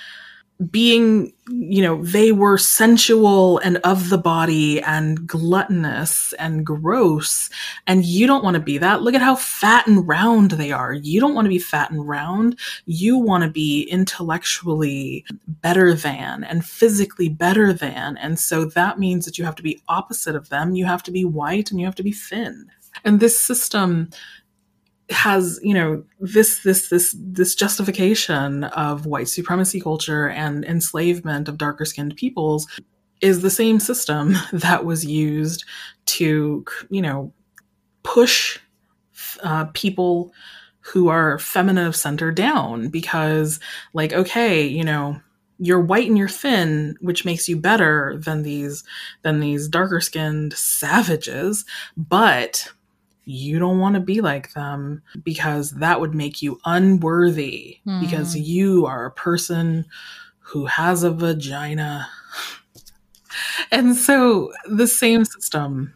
being, you know, they were sensual and of the body and gluttonous and gross. And you don't want to be that. Look at how fat and round they are. You don't want to be fat and round. You want to be intellectually better than and physically better than. And so that means that you have to be opposite of them. You have to be white and you have to be thin. And this system has you know this this this this justification of white supremacy culture and enslavement of darker skinned peoples is the same system <laughs> that was used to you know push uh, people who are feminine of center down because like okay you know you're white and you're thin which makes you better than these than these darker skinned savages but you don't want to be like them because that would make you unworthy mm. because you are a person who has a vagina. <laughs> and so the same system,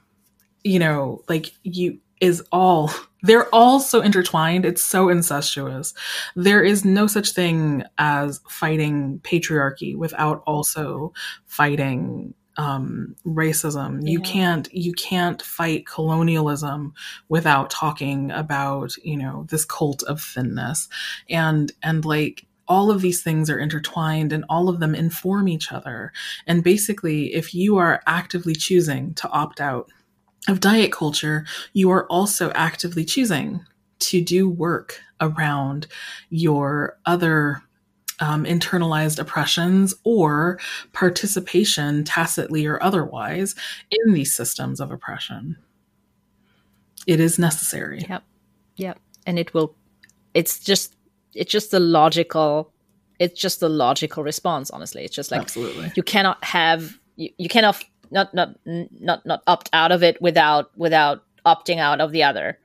you know, like you is all they're all so intertwined. It's so incestuous. There is no such thing as fighting patriarchy without also fighting um, racism. You can't you can't fight colonialism without talking about you know this cult of thinness, and and like all of these things are intertwined and all of them inform each other. And basically, if you are actively choosing to opt out of diet culture, you are also actively choosing to do work around your other um, internalized oppressions or participation, tacitly or otherwise, in these systems of oppression. It is necessary. Yep. Yep. And it will it's just it's just the logical it's just the logical response, honestly. It's just like Absolutely. you cannot have you, you cannot not not not not opt out of it without without opting out of the other.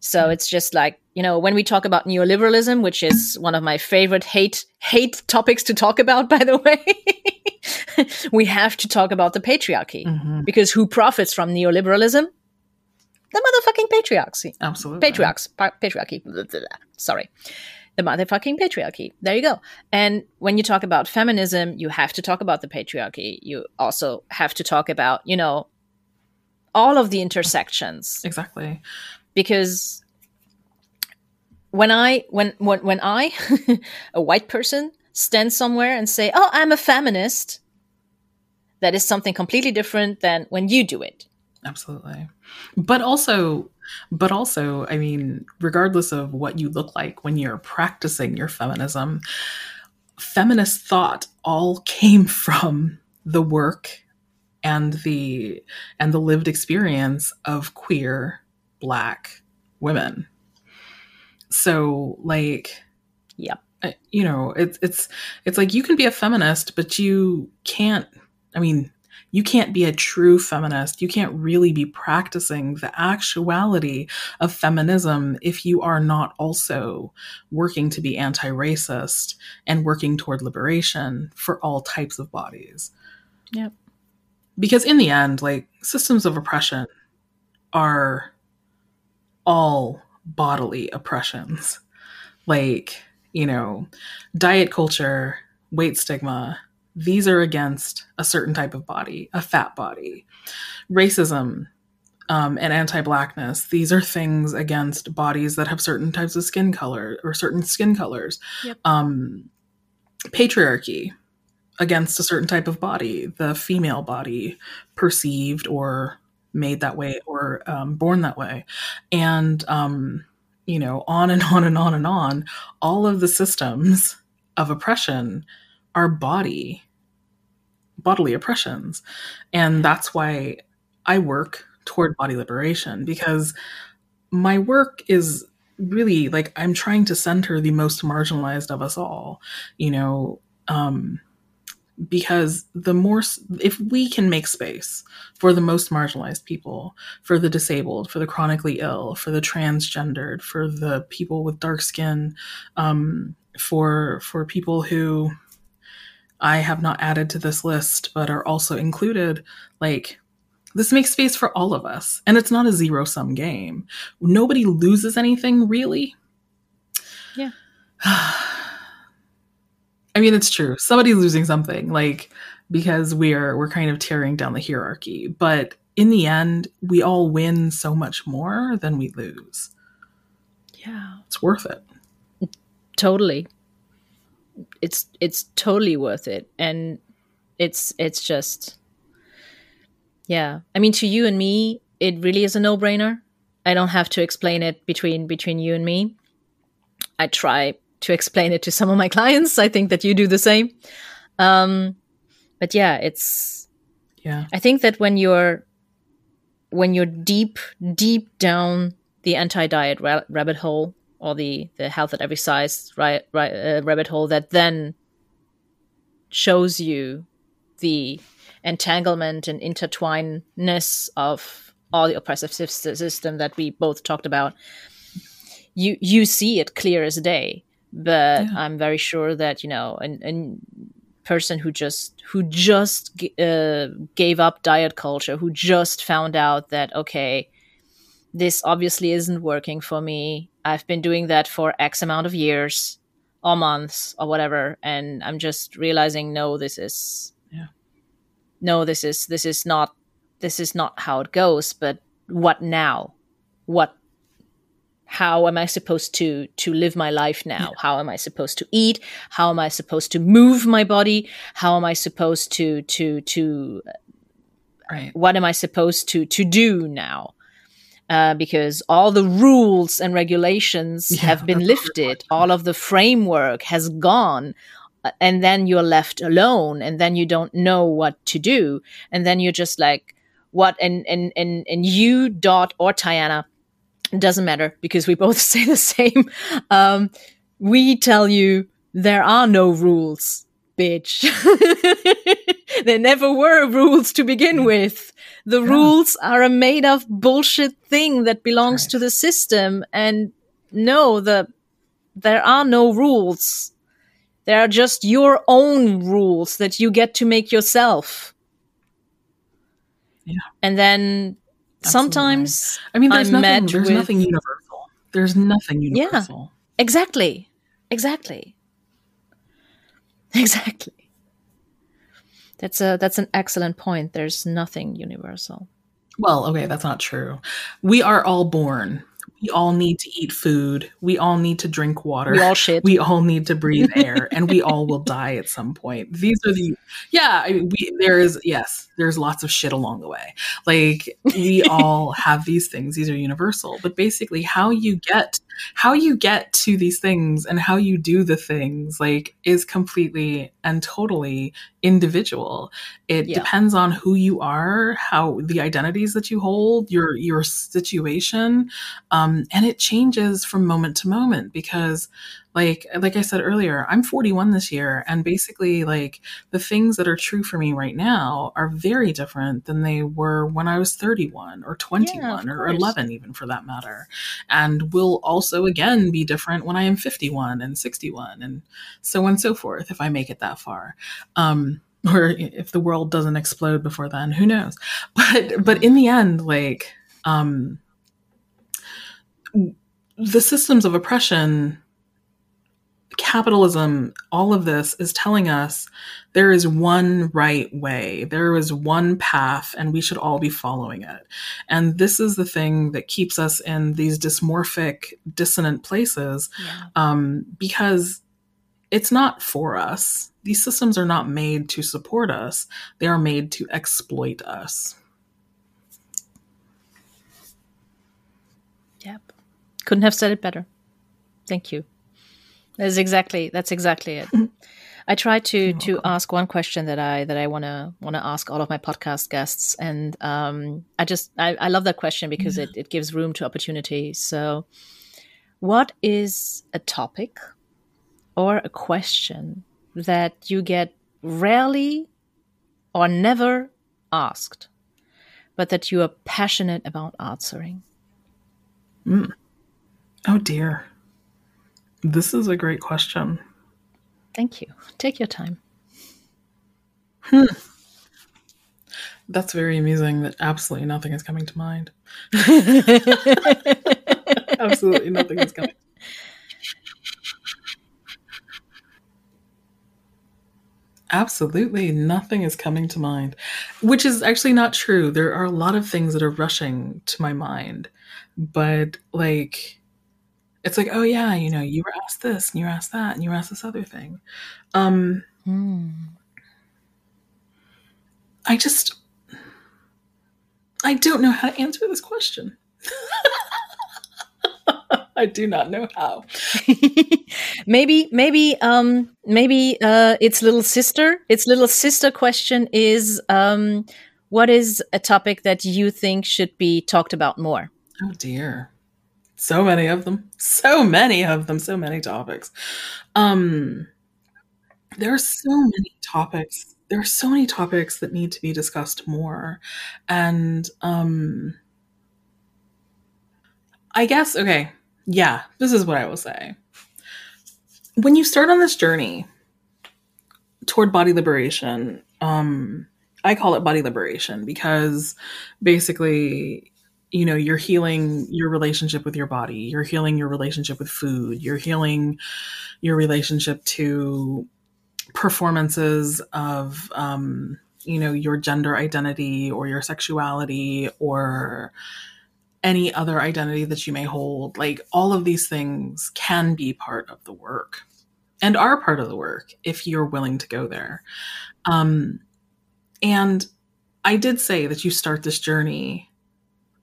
So it's just like you know when we talk about neoliberalism, which is one of my favorite hate hate topics to talk about, <laughs> by the way. we have to talk about the patriarchy Mhm. because who profits from neoliberalism? The motherfucking patriarchy Absolutely. patriarchs, pa- patriarchy. Sorry, the motherfucking patriarchy. There you go. And when you talk about feminism, you have to talk about the patriarchy. You also have to talk about, you know, all of the intersections Exactly. because when I when when when I <laughs> a white person stand somewhere and say, "Oh, I'm a feminist," that is something completely different than when you do it. Absolutely. But also, but also, I mean, regardless of what you look like when you're practicing your feminism, feminist thought all <laughs> came from the work and the and the lived experience of queer black women. So like Yep. uh, you know, it's it's it's like you can be a feminist, but you can't. I mean, you can't be a true feminist. You can't really be practicing the actuality of feminism if you are not also working to be anti-racist and working toward liberation for all types of bodies. Yep. Because in the end, like systems of oppression are all bodily oppressions. Like you know diet culture weight stigma these are against a certain type of body a fat body. Racism um, and anti-blackness these are things against bodies that have certain types of skin color or certain skin colors. Yep. um, patriarchy against a certain type of body the female body perceived or made that way or um, born that way. And um, you know on and <laughs> on and on and on all of the systems of oppression are body bodily oppressions. And that's why i work toward body liberation because my work is really like i'm trying to center the most marginalized of us all you know um because the more if we can make space for the most marginalized people for the disabled for the chronically ill for the transgendered for the people with dark skin um, for for people who i have not added to this list but are also included like this makes space for all of us and it's not a zero sum game nobody loses anything really Yeah. <sighs> <sighs> I mean, it's true. Somebody's losing something, like because we're we're kind of tearing down the hierarchy. But in the end, we all win so much more than we lose. Yeah. It's worth it. totally it's it's totally worth it and it's it's just yeah i mean to you and me it really is a no-brainer i don't have to explain it between between you and me i try to explain it to some of my clients. I think that you do the same. Um but yeah it's Yeah. I think that when you're when you're deep deep down the anti-diet ra- rabbit hole or the the health at every size right, right, uh, rabbit hole that then shows you the entanglement and intertwinedness of all the oppressive system that we both talked about you you see it clear as day but Yeah. i'm very sure that you know and and person who just who just uh, gave up diet culture, who just found out that okay, this obviously isn't working for me. I've been doing that for X amount of years or months or whatever, and I'm just realizing no, this is Yeah. no, this is this is not this is not how it goes. But what now? What how am I supposed to to live my life now? How am I supposed to eat? How am I supposed to move my body? How am I supposed to to to Right. what am I supposed to to do now? Uh, because all the rules and regulations Yeah, have been that's a hard lifted, all of the framework has gone, uh, and then you're left alone, and then you don't know what to do, and then you're just like, what? And and and and you, Dot or Tiana, it doesn't matter because we both <laughs> say the same. Um, we tell you there are no rules, bitch. <laughs> there never were rules to begin with. The Yeah. rules are a made up bullshit thing that belongs Right. to the system. And no, the there are no rules. There are just your own rules that you get to make yourself. Yeah. And then Absolutely. sometimes I mean, there's I'm nothing. There's with- nothing universal. There's nothing Yeah. Exactly. Exactly. <laughs> Exactly. That's a that's an excellent point. There's nothing universal. Well, okay, that's not true. We are all born. We all need to eat food. We all need to drink water. We all shit. <laughs> We all need to breathe air, and we all will <laughs> die at some point. These are the yeah. I mean, we, there is yes, there's lots of shit along the way. Like we <laughs> all have these things. These are universal. But basically, how you get how you get to these things and how you do the things like is completely and totally individual. It Yeah. depends on who you are, how the identities that you hold, your your situation, um, and it changes from moment to moment because like like i said earlier i'm 41 this year and basically like the things that are true for me right now are very different than they were when i was 31 or 21 or course. 11 even for that matter and will also again be different when i am 51 and 61 and so on and so forth if i make it that far um <laughs> or if the world doesn't explode before then who knows <laughs> but but in the end like um the systems of oppression capitalism all of this is telling us there is one right way there is one path and we should all be following it and this is the thing that keeps us in these dysmorphic dissonant places Yeah. um, because it's not for us these systems are not made to support us they are made to exploit us Yep. Couldn't have said it better. Thank you. That's exactly that's exactly it. <laughs> I try to to ask one question that I that I wanna wanna ask all of my podcast guests, and um, I just I, I love that question because it, it gives room to opportunity. So, what is a topic or a question that you get rarely or never asked, but that you are passionate about answering? oh dear this is a great question Thank you. Take your time. Hmm. That's very amusing that absolutely nothing is coming to mind. <laughs> absolutely nothing is coming. Absolutely nothing is coming to mind, which is actually not true. There are a lot of things that are rushing to my mind, but like, it's like, oh yeah, you know, you were asked this and you were asked that and you were asked this other thing. Um, Hmm. I just I don't know how to answer this question. <laughs> I do not know how. <laughs> maybe maybe um maybe uh its little sister its little sister question is um what is a topic that you think should be talked about more Oh dear. So many of them. So many of them. So many topics. Um there are so many topics. There are so many topics that need to be discussed more. And um I guess okay. Yeah, this is what I will say. When you start on this journey toward body liberation. Um, I call it body liberation because basically, you know, you're healing your relationship with your body, you're healing your relationship with food, you're healing your relationship to performances of, um, you know, your gender identity or your sexuality or any other identity that you may hold. Like all of these things can be part of the work and are part of the work if you're willing to go there. Um, and I did say that you start this journey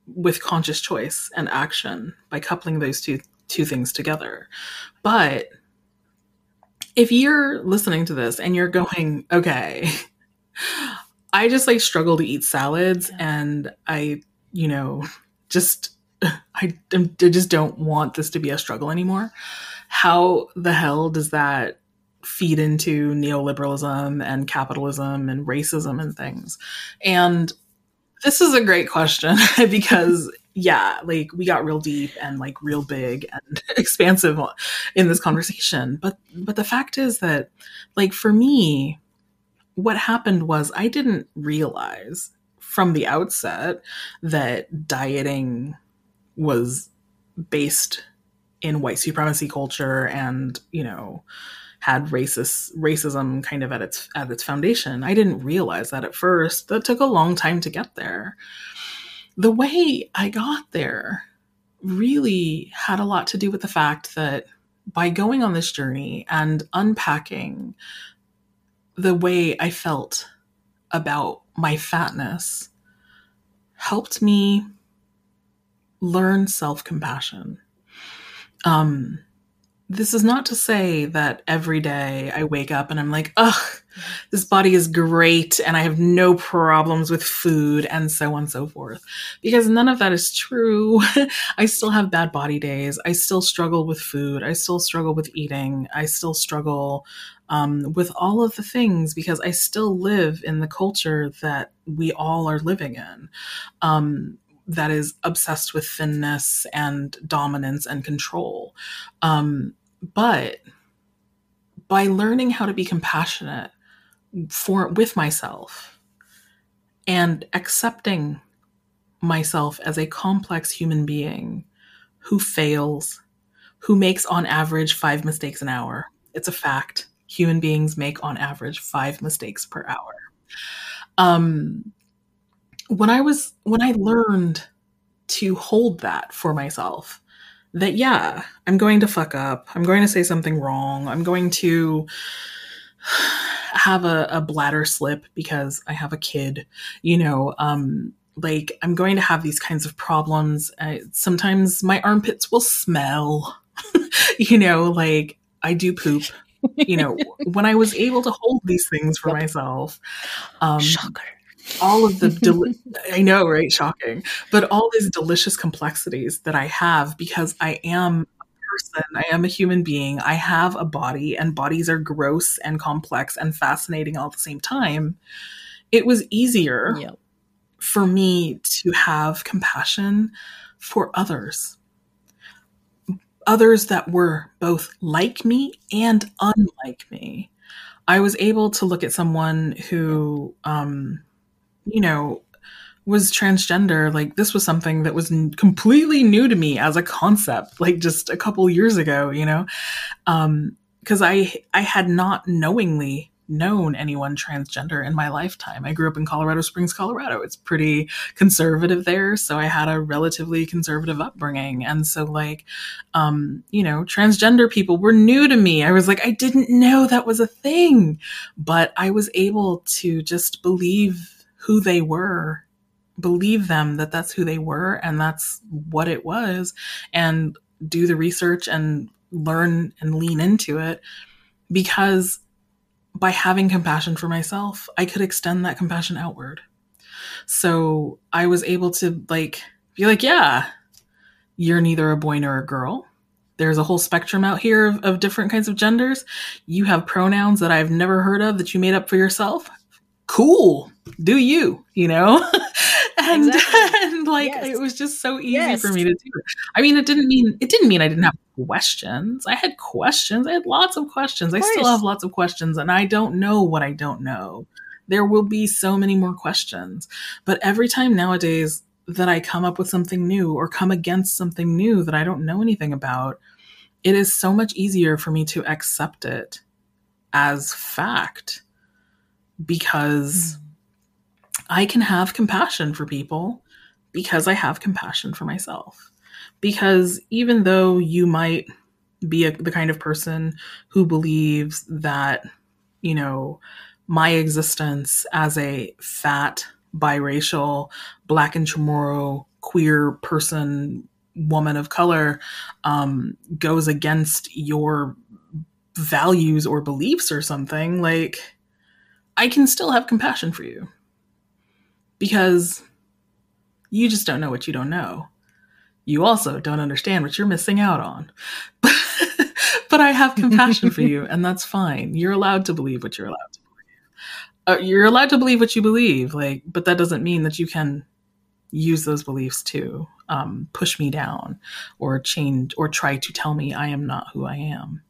with conscious choice and action by coupling those two two things together. But if you're listening to this and you're going, okay, <laughs> I just like struggle to eat salads and I, you know, just <laughs> I, I just don't want this to be a struggle anymore. How the hell does that feed into neoliberalism and capitalism and racism and things? And this is a great question <laughs> because yeah, like we got real deep and like real big and <laughs> expansive in this conversation. But but the fact is that like for me what happened was I didn't realize from the outset that dieting was based in white supremacy culture and, you know, had racist racism kind of at its at its foundation. I didn't realize that at first. That took a long time to get there. The way I got there really had a lot to do with the fact that by going on this journey and unpacking the way I felt about my fatness helped me learn self compassion. Um, this is not to say that every day I wake up and I'm like, ugh, this body is great and I have no problems with food and so on and so forth. Because none of that is true. <laughs> I still have bad body days. I still struggle with food. I still struggle with eating. I still struggle um, with all of the things because I still live in the culture that we all are living in. Um, that is obsessed with thinness and dominance and control. Um, but by learning how to be compassionate for with myself and accepting myself as a complex human being who fails, who makes on average five mistakes an hour. It's a fact. Human beings make on average five mistakes per hour. Um, when I was when I learned to hold that for myself, that yeah, I'm going to fuck up. I'm going to say something wrong. I'm going to <sighs> have a, a bladder slip because I have a kid, you know, um, like I'm going to have these kinds of problems. Uh, sometimes my armpits will smell, <laughs> you know, like I do poop. you know, <laughs> when I was able to hold these things for yep. myself, um, shocker all of the deli- <laughs> I know, right? Shocking. But all these delicious complexities that I have because I am a person, I am a human being, I have a body, and bodies are gross and complex and fascinating all at the same time. It was easier yep. for me to have compassion for others. Others that were both like me and unlike me. I was able to look at someone who um, you know, was transgender, like this was something that was n- completely new to me as a concept, like just a couple years ago, you know, um, because I I had not knowingly known anyone transgender in my lifetime. I grew up in Colorado Springs, Colorado. It's pretty conservative there, so I had a relatively conservative upbringing. And so like um, you know, transgender people were new to me. I was like I didn't know that was a thing, but I was able to just believe who they were believe them that that's who they were and that's what it was and do the research and learn and lean into it. Because by having compassion for myself i could extend that compassion outward. So i was able to like be like yeah you're neither a boy nor a girl. There's a whole spectrum out here of, of different kinds of genders. You have pronouns that i've never heard of that you made up for yourself cool do you you know <laughs> and, exactly. and like Yes. it was just so easy Yes. for me to do it. I mean, it didn't mean it didn't mean I didn't have questions. I had questions. I had lots of questions. I still have lots of questions, and I don't know what I don't know. There will be so many more questions, but every time nowadays that I come up with something new or come against something new that I don't know anything about, it is so much easier for me to accept it as fact because I can have compassion for people because I have compassion for myself. Because even though you might be a, the kind of person who believes that, you know, my existence as a fat, biracial, black and chamorro, queer person, woman of color, um, goes against your values or beliefs or something, like, I can still have compassion for you because you just don't know what you don't know. You also don't understand what you're missing out on. <laughs> but I have compassion for you, and that's fine. You're allowed to believe what you're allowed to believe. Uh, you're allowed to believe what you believe, like, but that doesn't mean that you can use those beliefs to um, push me down or change or try to tell me I am not who I am.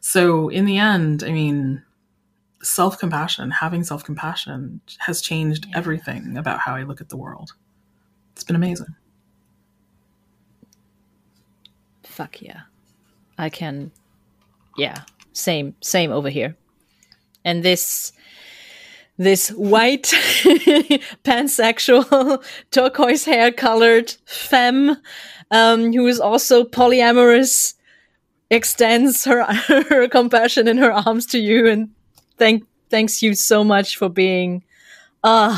So in the end, I mean, self compassion, having self compassion has changed Yeah. everything about how I look at the world. It's been amazing. Fuck yeah. I can yeah, same same over here. And this this white <laughs> pansexual <laughs> turquoise hair colored femme um, who is also polyamorous extends her <laughs> her compassion in her arms to you and thank thanks you so much for being uh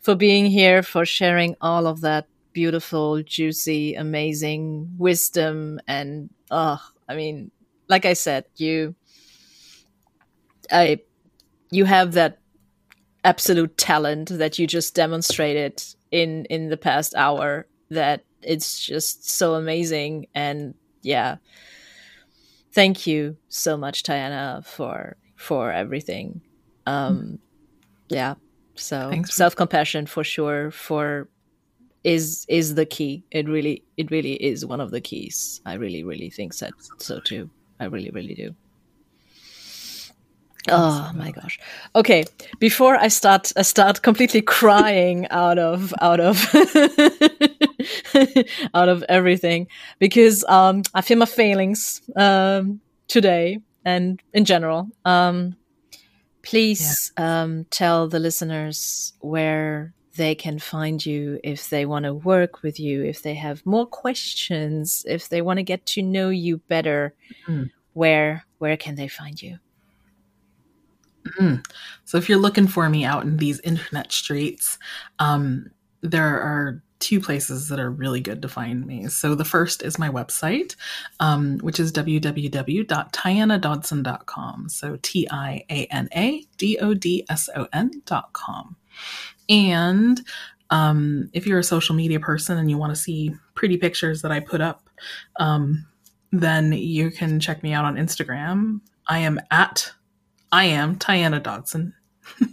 for being here for sharing all of that beautiful juicy amazing wisdom and uh i mean like i said you i you have that absolute talent that you just demonstrated in in the past hour that it's just so amazing. And yeah thank you so much Tiana for for everything. Um yeah. So self-compassion for sure for is is the key. It really it really is one of the keys. I really really think so, so too. I really really do. Oh my gosh. Okay, before I start I start completely <laughs> crying out of out of <laughs> out of everything because um I feel my feelings um today and in general. Um please um tell the listeners where they can find you if they want to work with you, if they have more questions, if they want to get to know you better. Mhm. Where where can they find you? Mhm. So if you're looking for me out in these internet streets, um, there are two places that are really good to find me. So the first is my website, um, which is www.tianadodson.com. So T I A N A D O D S O N.com. And um, if you're a social media person and you want to see pretty pictures that I put up, um, then you can check me out on Instagram. I am at I am Tiana Dodson. <laughs>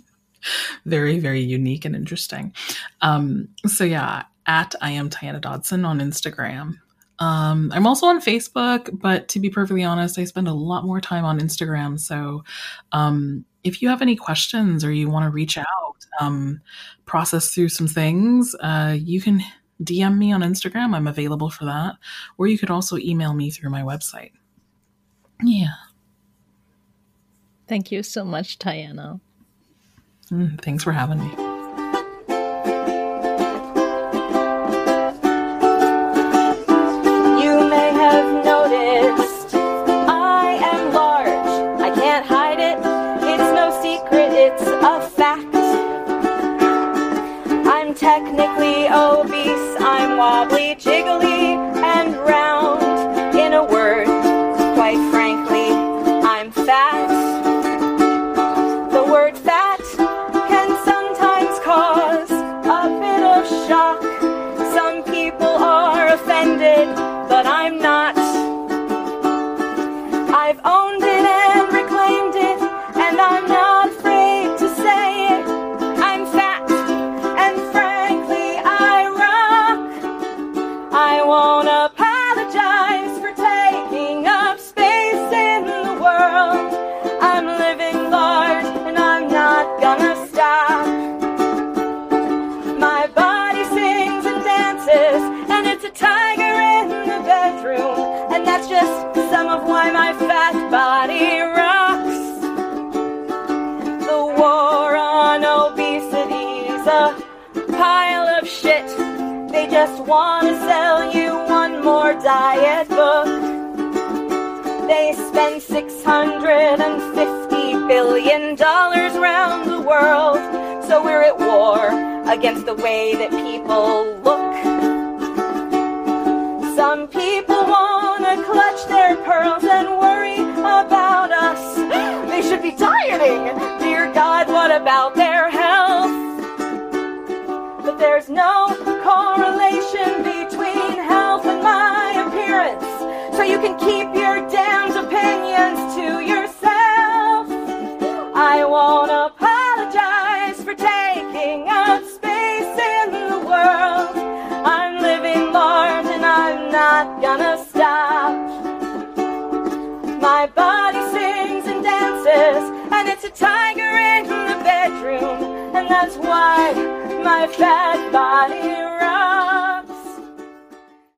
very, very unique and interesting. Um, so yeah, at I am Tiana Dodson on Instagram. Um, I'm also on Facebook, but to be perfectly honest, I spend a lot more time on Instagram. So um, if you have any questions or you want to reach out, um, process through some things, uh, you can DM me on Instagram. I'm available for that. Or you could also email me through my website. Yeah. Thank you so much, Tiana. Mm, thanks for having me.